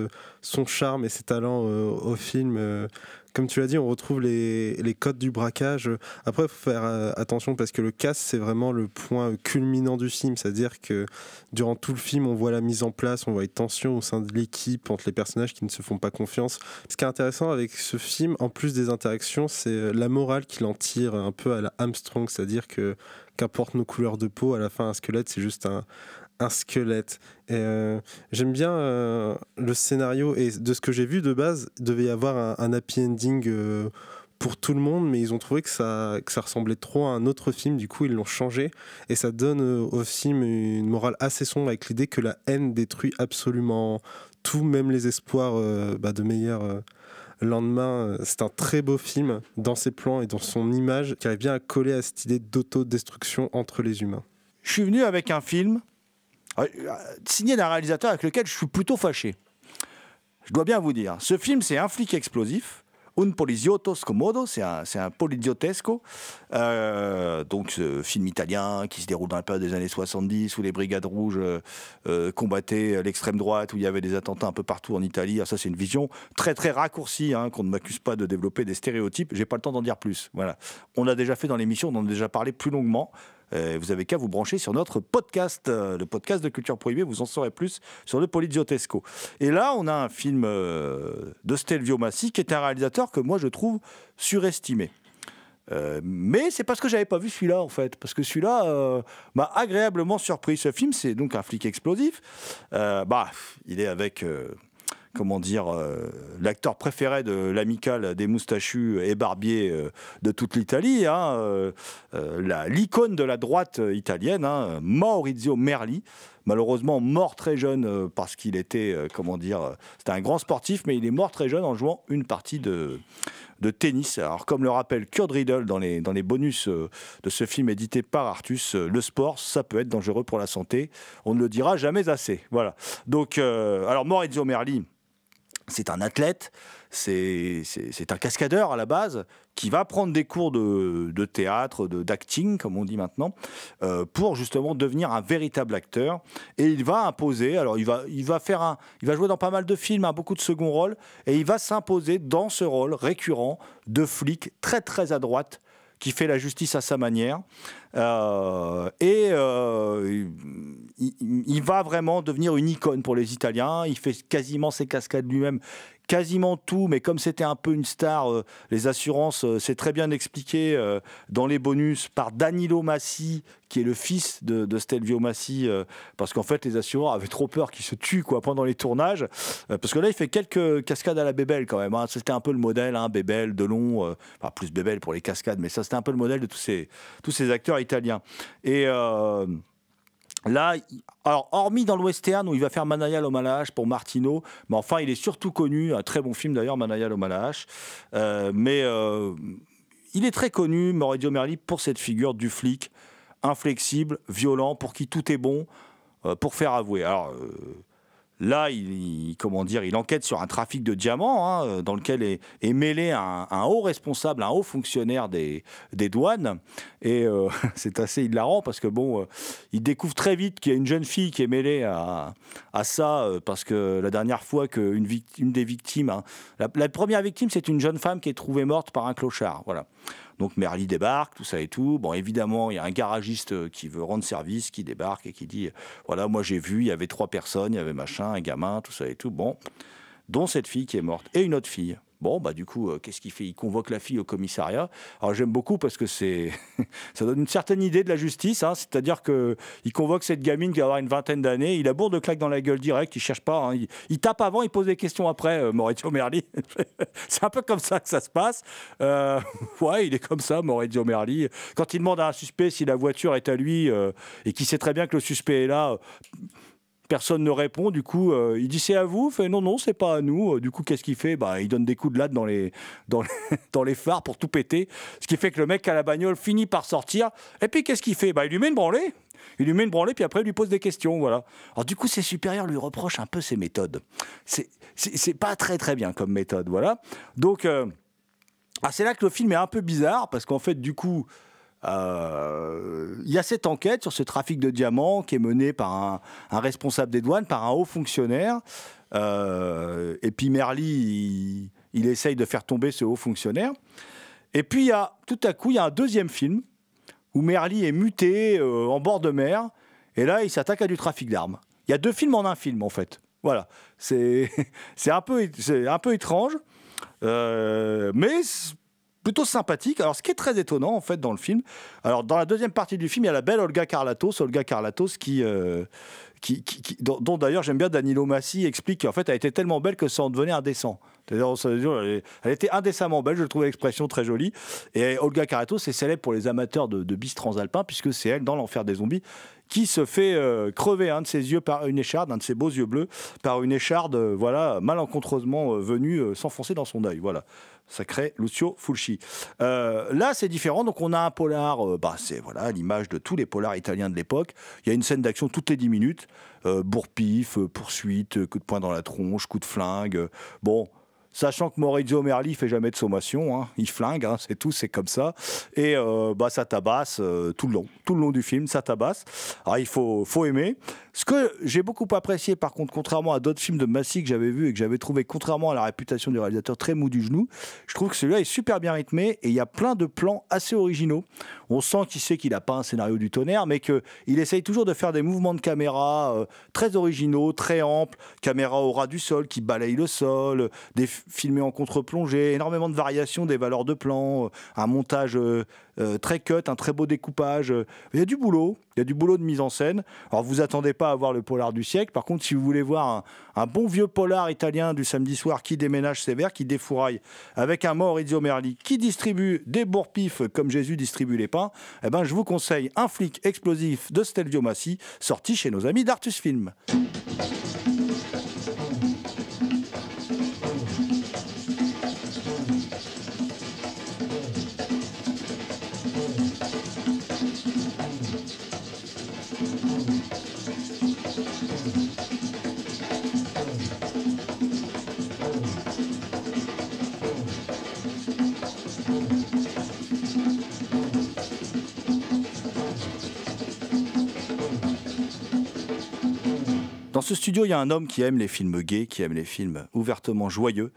son charme et ses talents au film. Comme tu l'as dit, on retrouve les, les codes du braquage. Après, il faut faire euh, attention parce que le casse, c'est vraiment le point culminant du film. C'est-à-dire que durant tout le film, on voit la mise en place, on voit les tensions au sein de l'équipe entre les personnages qui ne se font pas confiance. Ce qui est intéressant avec ce film, en plus des interactions, c'est euh, la morale qu'il en tire un peu à la Armstrong. C'est-à-dire que qu'importe nos couleurs de peau, à la fin, un squelette, c'est juste un, un squelette. Et, euh, J'aime bien euh, le scénario et de ce que j'ai vu de base, il devait y avoir un, happy ending euh, pour tout le monde, mais ils ont trouvé que ça, ressemblait trop à un autre film, du coup ils l'ont changé et ça donne au film une morale assez sombre avec l'idée que la haine détruit absolument tout, même les espoirs bah, de meilleurs lendemains. C'est un très beau film dans ses plans et dans son image qui arrive bien à coller à cette idée d'autodestruction entre les humains. Je suis venu avec un film signé d'un réalisateur avec lequel je suis plutôt fâché. Je dois bien vous dire. Ce film, c'est Un flic explosif. Un poliziotto scomodo, c'est un, poliziotesco. Euh, donc, ce film italien qui se déroule dans la période des années 70 où les brigades rouges euh, euh, combattaient l'extrême droite, où il y avait des attentats un peu partout en Italie. Ah, ça, c'est une vision très, très raccourcie, hein, qu'on ne m'accuse pas de développer des stéréotypes. J'ai pas le temps d'en dire plus. Voilà. On l'a déjà fait dans l'émission, on en a déjà parlé plus longuement. Euh, vous avez qu'à vous brancher sur notre podcast, euh, le podcast de Culture Prohibée, vous en saurez plus sur le Poliziotesco. Et là, on a un film euh, de Stelvio Massi, qui est un réalisateur que moi je trouve surestimé. Mais c'est parce que j'avais pas vu celui-là en fait, parce que celui-là m'a agréablement surpris. Ce film, c'est donc un flic explosif. Bah, il est avec comment dire, euh, l'acteur préféré de l'amicale des moustachus et barbiers euh, de toute l'Italie, hein, euh, l'icône de la droite italienne, hein, Maurizio Merli. malheureusement mort très jeune parce qu'il était, comment dire, c'était un grand sportif, mais il est mort très jeune en jouant une partie de, de tennis. Alors, comme le rappelle Kurt Riddle dans les, dans les bonus de ce film édité par Artus, le sport, ça peut être dangereux pour la santé. On ne le dira jamais assez. Voilà. Donc, alors, Maurizio Merli, c'est un athlète, c'est un cascadeur à la base qui va prendre des cours de, de théâtre, de- d'acting, comme on dit maintenant, euh, pour justement devenir un véritable acteur. Et il va imposer, alors il va, il va faire un, il va jouer dans pas mal de films, hein, beaucoup de second rôles, et il va s'imposer dans ce rôle récurrent de flic très très à droite qui fait la justice à sa manière. Euh, et euh, il, va vraiment devenir une icône pour les Italiens. Il fait quasiment ses cascades lui-même, quasiment tout, mais comme c'était un peu une star, euh, les assurances, c'est très bien expliqué dans les bonus par Danilo Massi, qui est le fils de, Stelvio Massi, parce qu'en fait les assureurs avaient trop peur qu'il se tue quoi, pendant les tournages, parce que là il fait quelques cascades à la Bébel quand même, hein. c'était un peu le modèle, hein, Bébel, Delon, enfin plus Bébel pour les cascades, mais ça c'était un peu le modèle de tous ces, tous ces acteurs italiens. Et... euh, Là, alors hormis dans le western où il va faire Manaya Malache pour Martino, mais enfin il est surtout connu, un très bon film d'ailleurs, Manaya Malache, euh, mais euh, il est très connu, Maurizio Merli, pour cette figure du flic, inflexible, violent, pour qui tout est bon, euh, pour faire avouer. Alors là, il, comment dire, il enquête sur un trafic de diamants hein, euh, dans lequel est, mêlé un, haut responsable, un haut fonctionnaire des, douanes. Et euh, c'est assez hilarant parce que bon, euh, il découvre très vite qu'il y a une jeune fille qui est mêlée à, ça parce que la dernière fois qu'une une des victimes, hein, la, la première victime, c'est une jeune femme qui est trouvée morte par un clochard. Voilà. Donc Merli débarque, tout ça et tout. Bon, évidemment, il y a un garagiste euh, qui veut rendre service, qui débarque et qui dit voilà, moi j'ai vu, il y avait trois personnes, il y avait machin, un gamin, tout ça et tout. Bon, dont cette fille qui est morte et une autre fille. Bon, bah du coup, euh, qu'est-ce qu'il fait? Il convoque la fille au commissariat. Alors j'aime beaucoup parce que c'est, ça donne une certaine idée de la justice. hein. C'est-à-dire que il convoque cette gamine qui va avoir une vingtaine d'années. Il a bourre de claques dans la gueule direct. Il cherche pas. hein. Il, tape avant, il pose des questions après. euh, Maurizio Merli. c'est un peu comme ça que ça se passe. Euh, ouais, il est comme ça, Maurizio Merli. Quand il demande à un suspect si la voiture est à lui et qu'il sait très bien que le suspect est là. Personne ne répond, du coup, euh, il dit c'est à vous, fait non, non, c'est pas à nous. Euh, Du coup, qu'est-ce qu'il fait? Bah, Il donne des coups de latte dans les, dans, dans les phares pour tout péter. Ce qui fait que le mec à la bagnole finit par sortir. Et puis, qu'est-ce qu'il fait? Bah, Il lui met une branlée. Il lui met une branlée, puis après, il lui pose des questions. Voilà. Alors, du coup, ses supérieurs lui reprochent un peu ses méthodes. C'est pas très, très bien comme méthode. Voilà. Donc, euh, ah, c'est là que le film est un peu bizarre, parce qu'en fait, du coup, euh, il y a cette enquête sur ce trafic de diamants qui est menée par un, responsable des douanes, par un haut fonctionnaire. Euh, et puis Merli, il, essaye de faire tomber ce haut fonctionnaire. Et puis, y a, tout à coup, il y a un deuxième film où Merli est muté euh, en bord de mer. Et là, il s'attaque à du trafic d'armes. Il y a deux films en un film, en fait. Voilà. C'est un, peu- un peu étrange. Mais plutôt sympathique. Alors, ce qui est très étonnant, en fait, dans le film, alors, dans la deuxième partie du film, il y a la belle Olga Karlatos, Olga Karlatos qui, euh, qui, qui- dont, d'ailleurs, j'aime bien Danilo Massi explique qu'en fait, elle était tellement belle que ça en devenait indécent. C'est-à-dire, dire, elle, était indécemment belle, je trouvais l'expression très jolie. Et Olga Karlatos est célèbre pour les amateurs de, de bis transalpins, puisque c'est elle, dans l'enfer des zombies, qui se fait euh, crever un de ses yeux par une écharde, un de ses beaux yeux bleus, par une écharde, euh, voilà, malencontreusement euh, venue s'enfoncer dans son œil. Voilà. Sacré Lucio Fulci. Là, c'est différent. Donc, on a un polar, bah, c'est voilà l'image de tous les polars italiens de l'époque. Il y a une scène d'action toutes les 10 minutes. Euh, bourre-pif, euh, poursuite, coup de poing dans la tronche, coup de flingue. bon. Sachant que Maurizio Merli fait jamais de sommation, hein. il flingue, hein, c'est tout, c'est comme ça. Et euh, bah, ça tabasse euh, tout le long, tout le long du film, ça tabasse. Alors il faut, faut aimer. Ce que j'ai beaucoup apprécié, par contre, contrairement à d'autres films de Massy que j'avais vus et que j'avais trouvé, contrairement à la réputation du réalisateur, très mou du genou, je trouve que celui-là est super bien rythmé et il y a plein de plans assez originaux. On sent qu'il sait qu'il n'a pas un scénario du tonnerre, mais qu'il essaye toujours de faire des mouvements de caméra euh, très originaux, très amples, caméra au ras du sol qui balaye le sol, des, filmé en contre-plongée, énormément de variations des valeurs de plan, euh, un montage euh, euh, très cut, un très beau découpage. Il y a du boulot, il y a du boulot de mise en scène. Alors vous attendez pas à voir le polar du siècle. Par contre, si vous voulez voir un, bon vieux polar italien du samedi soir qui déménage sévère, qui défouraille, avec un Maurizio Merli qui distribue des bourre-pifs comme Jésus distribue les pains, eh ben, je vous conseille un flic explosif de Stelvio Massi, sorti chez nos amis d'Artus Film. Dans ce studio, il y a un homme qui aime les films gays, qui aime les films ouvertement joyeux,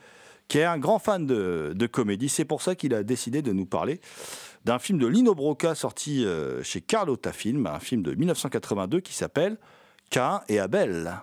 qui est un grand fan de, comédie. C'est pour ça qu'il a décidé de nous parler d'un film de Lino Broca sorti euh, chez Carlotta Film, un film de 1982 qui s'appelle Cain et Abel.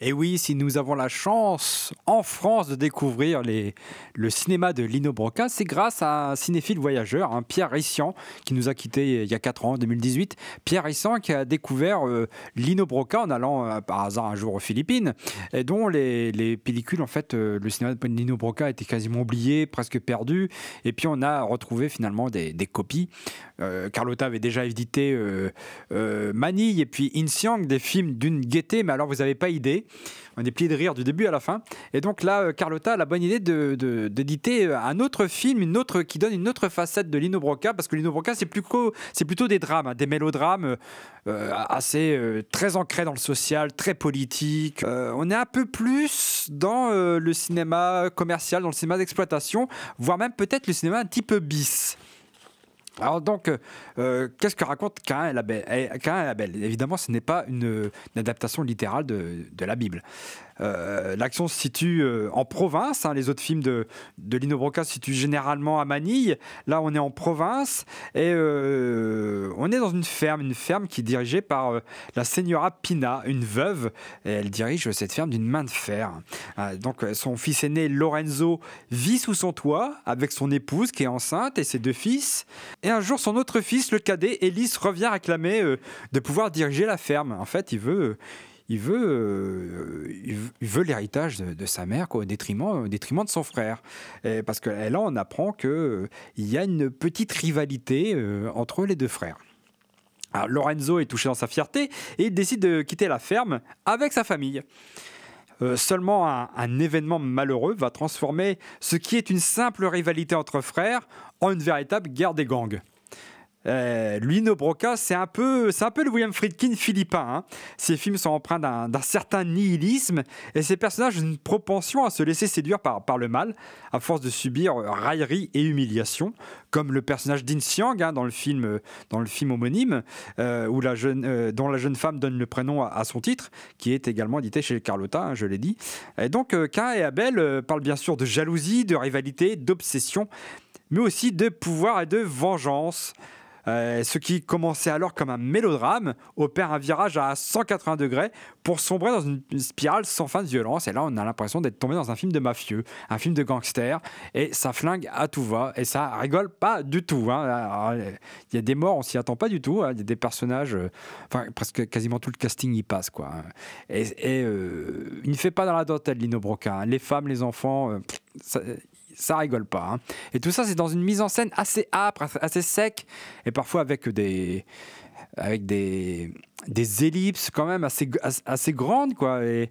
Et oui, si nous avons la chance en France de découvrir le cinéma de Lino Broca, c'est grâce à un cinéphile voyageur, un Pierre Rissian, qui nous a quittés il y a 4 ans, en 2018. Pierre Rissian qui a découvert euh, Lino Broca en allant euh, par hasard un jour aux Philippines, et dont les, les pellicules, en fait, euh, le cinéma de Lino Broca était quasiment oublié, presque perdu. Et puis on a retrouvé finalement des, copies. Euh, Carlotta avait déjà édité euh, euh, Manille et puis Insiang, des films d'une gaieté, mais alors vous n'avez pas idée. On est plié de rire du début à la fin. Et donc là, euh, Carlotta a la bonne idée de- de- d'éditer euh, un autre film, une autre, qui donne une autre facette de Lino Broca, parce que Lino Broca, c'est plutôt des drames, hein, des mélodrames euh, assez très ancrés dans le social, très politique. On est un peu plus dans le cinéma commercial, dans le cinéma d'exploitation, voire même peut-être le cinéma un petit peu bis. Alors donc, euh, euh, qu'est-ce que raconte Cain et Abel Eh, Évidemment, ce n'est pas une, adaptation littérale de la Bible. Euh, L'action se situe euh, en province. hein. Les autres films de, de Lino Broca se situent généralement à Manille. Là, on est en province et euh, on est dans une ferme, une ferme qui est dirigée par la Señora Pina, une veuve. Et elle dirige cette ferme d'une main de fer. Donc, son fils aîné Lorenzo vit sous son toit avec son épouse qui est enceinte et ses deux fils. Et un jour, son autre fils, le cadet, Ellis, revient réclamer de pouvoir diriger la ferme. En fait, il veut, il veut, euh, il veut- l'héritage de, sa mère au, détriment, au détriment de son frère. Parce que là, on apprend qu'il y a une petite rivalité euh, entre les deux frères. Lorenzo est touché dans sa fierté et décide de quitter la ferme avec sa famille. Euh, seulement un événement malheureux va transformer ce qui est une simple rivalité entre frères en une véritable guerre des gangs. Euh, Lino Broca, c'est un peu, un peu le William Friedkin philippin. hein. Ses films sont empreints d'un certain nihilisme et ses personnages une propension à se laisser séduire par, le mal, à force de subir euh, raillerie et humiliation, comme le personnage d'In Xiang hein, dans le film, euh, dans le film homonyme, euh, où la jeune, dont la jeune femme donne le prénom à, son titre, qui est également édité chez Carlotta, hein, je l'ai dit. Et donc, Cain et Abel parlent bien sûr de jalousie, de rivalité, d'obsession, mais aussi de pouvoir et de vengeance. Euh, ce qui commençait alors comme un mélodrame opère un virage à 180 degrés pour sombrer dans une spirale sans fin de violence. Et là, on a l'impression d'être tombé dans un film de mafieux, un film de gangster, et ça flingue à tout va, et ça rigole pas du tout. hein. Il y a des morts, on s'y attend pas du tout. hein. Il y a des personnages, euh, enfin presque quasiment tout le casting y passe, quoi. Et, euh, il ne fait pas dans la dentelle, Lino Broca. hein. Les femmes, les enfants, ça rigole pas. hein. Et tout ça, c'est dans une mise en scène assez âpre, assez sec, et parfois avec des, avec des, des ellipses quand même assez, assez grandes, quoi. Et,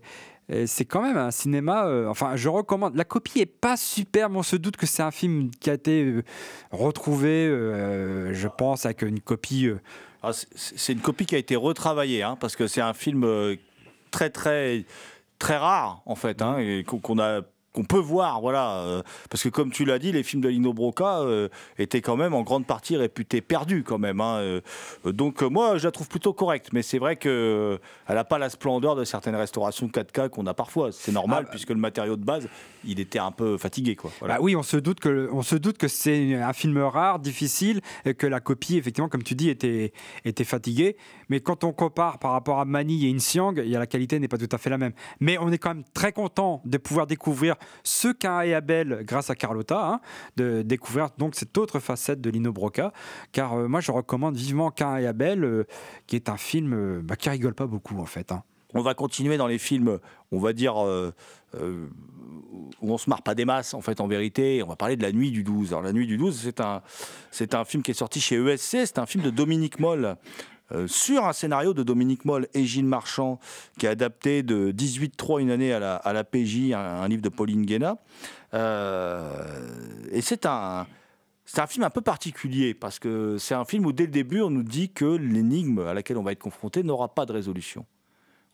c'est quand même un cinéma. euh, enfin, je recommande. La copie est pas superbe. On se doute que c'est un film qui a été euh, retrouvé, euh, je pense, avec une copie. Ah, c'est- une copie qui a été retravaillée, hein, parce que c'est un film très très très rare en fait, hein, qu'on qu'on a qu'on peut voir, voilà, euh, parce que comme tu l'as dit, les films de Lino Broca euh, étaient quand même en grande partie réputés perdus quand même. hein, euh, donc moi, je la trouve plutôt correcte, mais c'est vrai que elle n'a pas la splendeur de certaines restaurations 4K qu'on a parfois. C'est normal Ah, puisque le matériau de base, il était un peu fatigué, quoi. Voilà. Bah oui, on se doute que on se doute que c'est un film rare, difficile, et que la copie, effectivement, comme tu dis, était était fatiguée. Mais quand on compare par rapport à Mani et Insiang, la qualité n'est pas tout à fait la même. Mais on est quand même très content de pouvoir découvrir ce qu'un et Abel grâce à Carlotta, hein, de découvrir donc cette autre facette de Lino Broca. Car euh, moi, je recommande vivement qu'un et Abel, euh, qui est un film euh, bah, qui rigole pas beaucoup en fait. hein. On va continuer dans les films, on va dire, où on se marre pas des masses, en fait, en vérité. On va parler de La Nuit du 12. Alors, La Nuit du 12, c'est un, c'est un film qui est sorti chez ESC. C'est un film de Dominique Moll. Euh, sur un scénario de Dominique Moll et Gilles Marchand, qui est adapté de 18-3 une année à la, à la PJ, un, livre de Pauline Guéna. Euh, et c'est un, c'est un film un peu particulier parce que c'est un film où dès le début on nous dit que l'énigme à laquelle on va être confronté n'aura pas de résolution.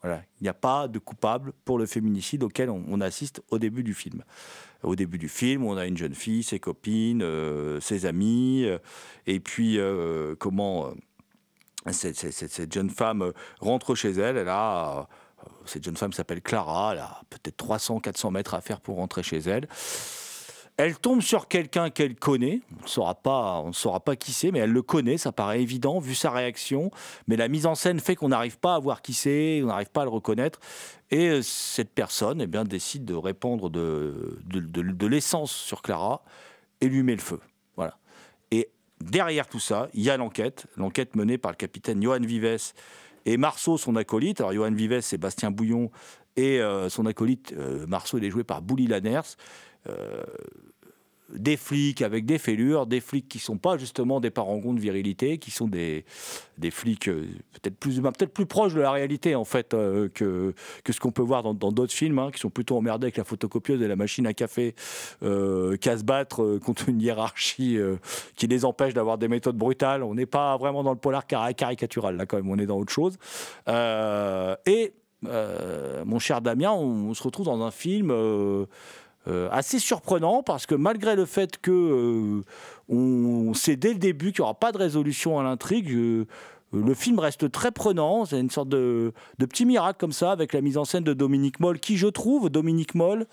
Voilà. Il n'y a pas de coupable pour le féminicide auquel on, assiste au début du film. Au début du film, on a une jeune fille, ses copines, euh, ses amis, et puis comment cette, jeune femme euh, rentre chez elle. Elle a, euh, cette jeune femme s'appelle Clara, elle a peut-être 300-400 mètres à faire pour rentrer chez elle. Elle tombe sur quelqu'un qu'elle connaît. On ne saura pas, on ne saura pas qui c'est, mais elle le connaît. Ça paraît évident vu sa réaction. Mais la mise en scène fait qu'on n'arrive pas à voir qui c'est, on n'arrive pas à le reconnaître. Et euh, cette personne, eh bien, décide de répandre de l'essence sur Clara et lui met le feu. Derrière tout ça, il y a l'enquête, l'enquête menée par le capitaine Johan Vives et Marceau, son acolyte. Alors, Johan Vives, c'est Bastien Bouillon, et euh, son acolyte, euh, Marceau, il est joué par Bouli Lanners. Euh, des flics avec des fêlures, des flics qui sont pas justement des parangons de virilité, qui sont des, des flics euh, peut-être plus humains, peut-être plus proches de la réalité en fait euh, que, que ce qu'on peut voir dans d'autres films, hein, qui sont plutôt emmerdés avec la photocopieuse et la machine à café, euh, qu'à se battre contre une hiérarchie qui les empêche d'avoir des méthodes brutales. On n'est pas vraiment dans le polar cari- caricatural là quand même, on est dans autre chose. Et mon cher Damien, on se retrouve dans un film. Euh, assez surprenant parce que malgré le fait que euh, on sait dès le début qu'il n'y aura pas de résolution à l'intrigue, euh, le film reste très prenant. C'est une sorte de, petit miracle comme ça avec la mise en scène de Dominique Moll, qui je trouve, Dominique Moll,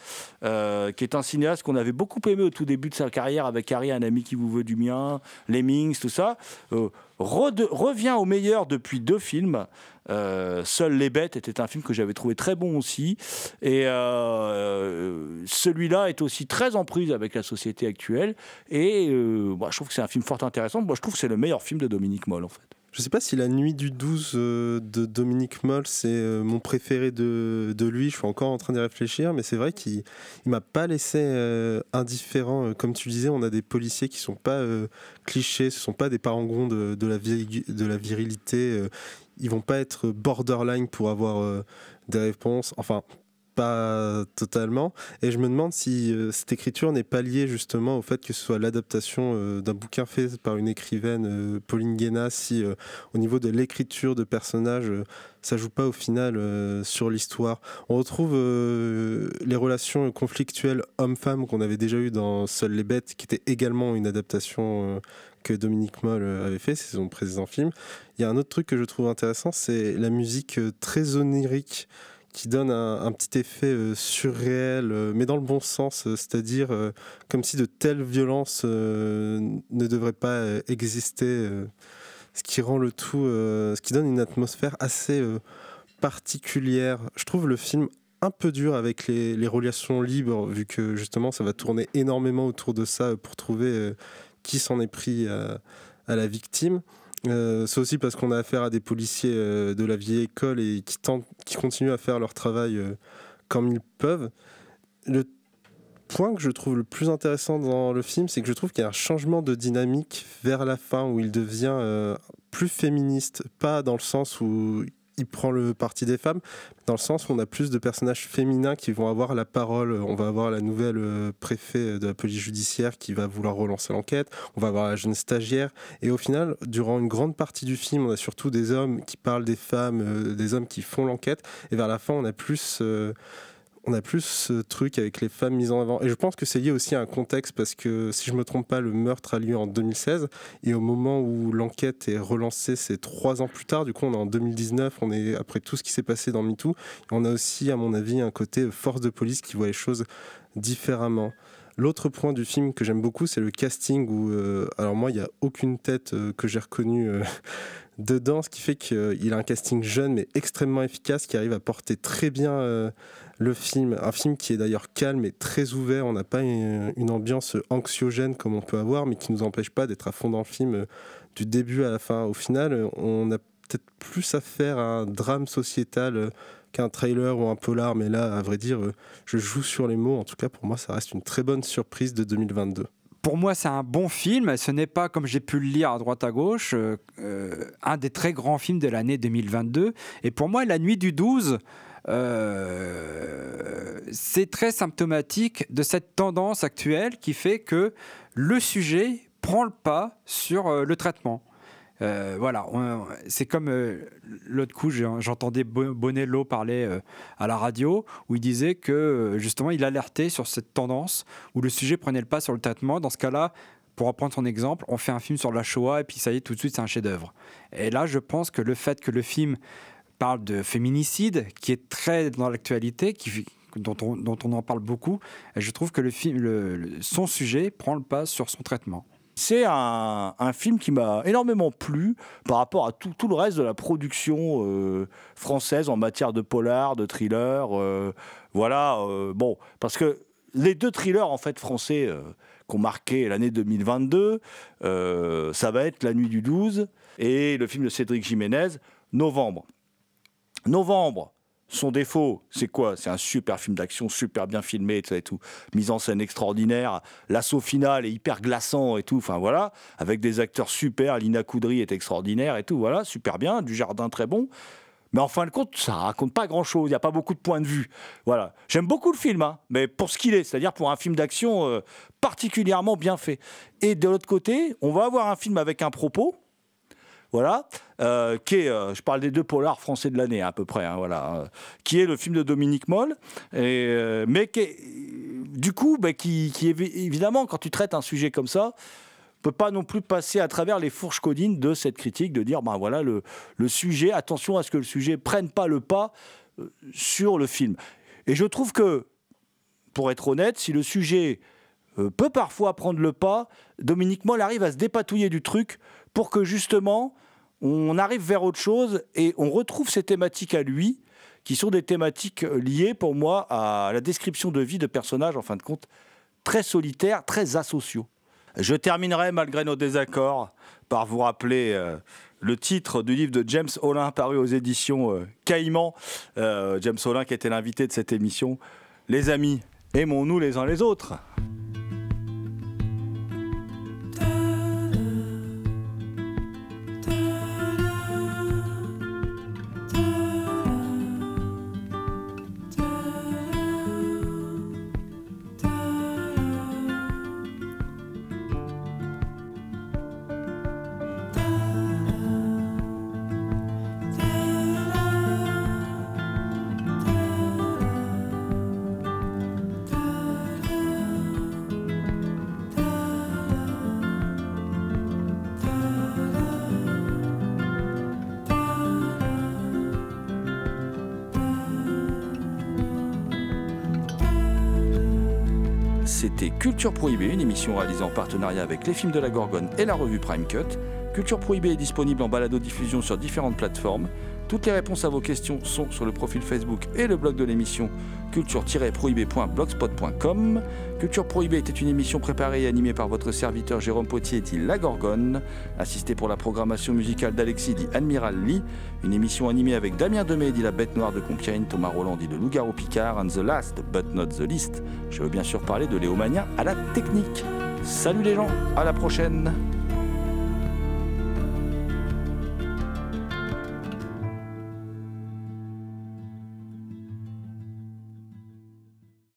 euh, qui est un cinéaste qu'on avait beaucoup aimé au tout début de sa carrière avec Harry, un ami qui vous veut du mien, Lemmings, tout ça, euh, revient au meilleur depuis deux films. Euh, les bêtes était un film que j'avais trouvé très bon aussi. Et euh, celui-là est aussi très en prise avec la société actuelle. Et euh, je trouve que c'est un film fort intéressant. Moi, je trouve que c'est le meilleur film de Dominique Moll, en fait. Je sais pas si La Nuit du 12 euh, de Dominique Moll, c'est euh, mon préféré de, de lui. Je suis encore en train d'y réfléchir, mais c'est vrai qu'il il m'a pas laissé euh, indifférent. Comme tu disais, on a des policiers qui sont pas clichés, ce sont pas des parangons de, la, de la virilité. ils vont pas être borderline pour avoir des réponses. Enfin, pas totalement. Et je me demande si euh, cette écriture n'est pas liée justement au fait que ce soit l'adaptation euh, d'un bouquin fait par une écrivaine, euh, Pauline Guéna, si au niveau de l'écriture de personnages, ça joue pas au final sur l'histoire. On retrouve les relations conflictuelles homme-femme qu'on avait déjà eu dans Seules les bêtes, qui était également une adaptation que Dominique Moll avait fait, c'est son précédent film. Il y a un autre truc que je trouve intéressant, c'est la musique très onirique qui donne un, petit effet euh, surréel, euh, mais dans le bon sens, euh, c'est-à-dire comme si de telles violences ne devraient pas exister, ce qui rend le tout, ce qui donne une atmosphère assez particulière. Je trouve le film un peu dur avec les, relations libres, vu que justement ça va tourner énormément autour de ça pour trouver qui s'en est pris à la victime. Euh, c'est aussi parce qu'on a affaire à des policiers euh, de la vieille école et qui, tentent, qui continuent à faire leur travail euh, comme ils peuvent. Le point que je trouve le plus intéressant dans le film, c'est que je trouve qu'il y a un changement de dynamique vers la fin où il devient plus féministe, pas dans le sens où il prend le parti des femmes, dans le sens où on a plus de personnages féminins qui vont avoir la parole. On va avoir la nouvelle euh, préfet de la police judiciaire qui va vouloir relancer l'enquête. On va avoir la jeune stagiaire. Et au final, durant une grande partie du film, on a surtout des hommes qui parlent des femmes, euh, des hommes qui font l'enquête. Et vers la fin, on a plus. euh, on a plus ce truc avec les femmes mises en avant. Et je pense que c'est lié aussi à un contexte parce que si je me trompe pas, le meurtre a lieu en 2016 et au moment où l'enquête est relancée, c'est trois ans plus tard. Du coup, on est en 2019. On est après tout ce qui s'est passé dans MeToo. On a aussi, à mon avis, un côté force de police qui voit les choses différemment. L'autre point du film que j'aime beaucoup, c'est le casting où, euh, alors moi, il n'y a aucune tête euh, que j'ai reconnue euh, dedans, ce qui fait qu'il a un casting jeune mais extrêmement efficace qui arrive à porter très bien le film. Un film qui est d'ailleurs calme et très ouvert. On n'a pas une, une ambiance anxiogène comme on peut avoir, mais qui ne nous empêche pas d'être à fond dans le film du début à la fin. Au final, on a peut-être plus à faire à un drame sociétal qu'un trailer ou un polar, mais là, à vrai dire, je joue sur les mots. En tout cas, pour moi, ça reste une très bonne surprise de 2022 pour moi, c'est un bon film. Ce n'est pas, comme j'ai pu le lire à droite à gauche, euh, euh, un des très grands films de l'année 2022. Et pour moi, La Nuit du 12, euh, c'est très symptomatique de cette tendance actuelle qui fait que le sujet prend le pas sur le traitement. Euh, voilà, c'est comme euh, l'autre coup, j'entendais Bonello parler euh, à la radio où il disait que justement il alertait sur cette tendance où le sujet prenait le pas sur le traitement. Dans ce cas-là, pour reprendre son exemple, on fait un film sur la Shoah et puis ça y est, tout de suite, c'est un chef-d'œuvre. Et là, je pense que le fait que le film parle de féminicide, qui est très dans l'actualité, dont on, dont on en parle beaucoup, je trouve que le film, son sujet prend le pas sur son traitement. C'est un, film qui m'a énormément plu par rapport à tout, le reste de la production euh, française en matière de polar, de thriller. Euh, voilà, euh, bon, parce que les deux thrillers en fait français qui ont marqué l'année 2022, ça va être La Nuit du 12 et le film de Cédric Jiménez, Novembre. Novembre, son défaut, c'est quoi? C'est un super film d'action, super bien filmé, et tout. Mise en scène extraordinaire. L'assaut final est hyper glaçant et tout. Enfin voilà, avec des acteurs super. Lina Coudry est extraordinaire et tout. Voilà, super bien. Du jardin très bon. Mais en fin de compte, ça raconte pas grand-chose. Il n'y a pas beaucoup de points de vue. Voilà. J'aime beaucoup le film, hein, mais pour ce qu'il est, c'est-à-dire pour un film d'action euh, particulièrement bien fait. Et de l'autre côté, on va avoir un film avec un propos voilà, euh, qui est, euh, je parle des deux polars français de l'année à peu près, hein, voilà, euh, qui est le film de Dominique Moll, et, mais qui est, du coup, bah, qui, évidemment, quand tu traites un sujet comme ça, peut pas non plus passer à travers les fourches codines de cette critique, de dire, ben voilà, le, le sujet, attention à ce que le sujet prenne pas le pas sur le film. Et je trouve que, pour être honnête, si le sujet peut parfois prendre le pas, Dominique Moll arrive à se dépatouiller du truc pour que justement on arrive vers autre chose et on retrouve ces thématiques à lui, qui sont des thématiques liées pour moi à la description de vie de personnages, en fin de compte, très solitaires, très asociaux. Je terminerai, malgré nos désaccords, par vous rappeler euh, le titre du livre de James Olin paru aux éditions euh, Caïman. Euh, James Olin qui était l'invité de cette émission. Les amis, aimons-nous les uns les autres. Culture Prohibée, une émission réalisée en partenariat avec les films de la Gorgone et la revue Prime Cut. Culture Prohibée est disponible en balado-diffusion sur différentes plateformes. Toutes les réponses à vos questions sont sur le profil Facebook et le blog de l'émission culture-prohibée.blogspot.com. Culture Prohibée était une émission préparée et animée par votre serviteur Jérôme Potier dit La Gorgone, assisté pour la programmation musicale d'Alexis dit Admiral Lee, une émission animée avec Damien Demey dit La Bête Noire de Compiègne, Thomas Roland dit Le Loup-Garou Picard, and the last but not the least, je veux bien sûr parler de Léomania à la technique. Salut les gens, à la prochaine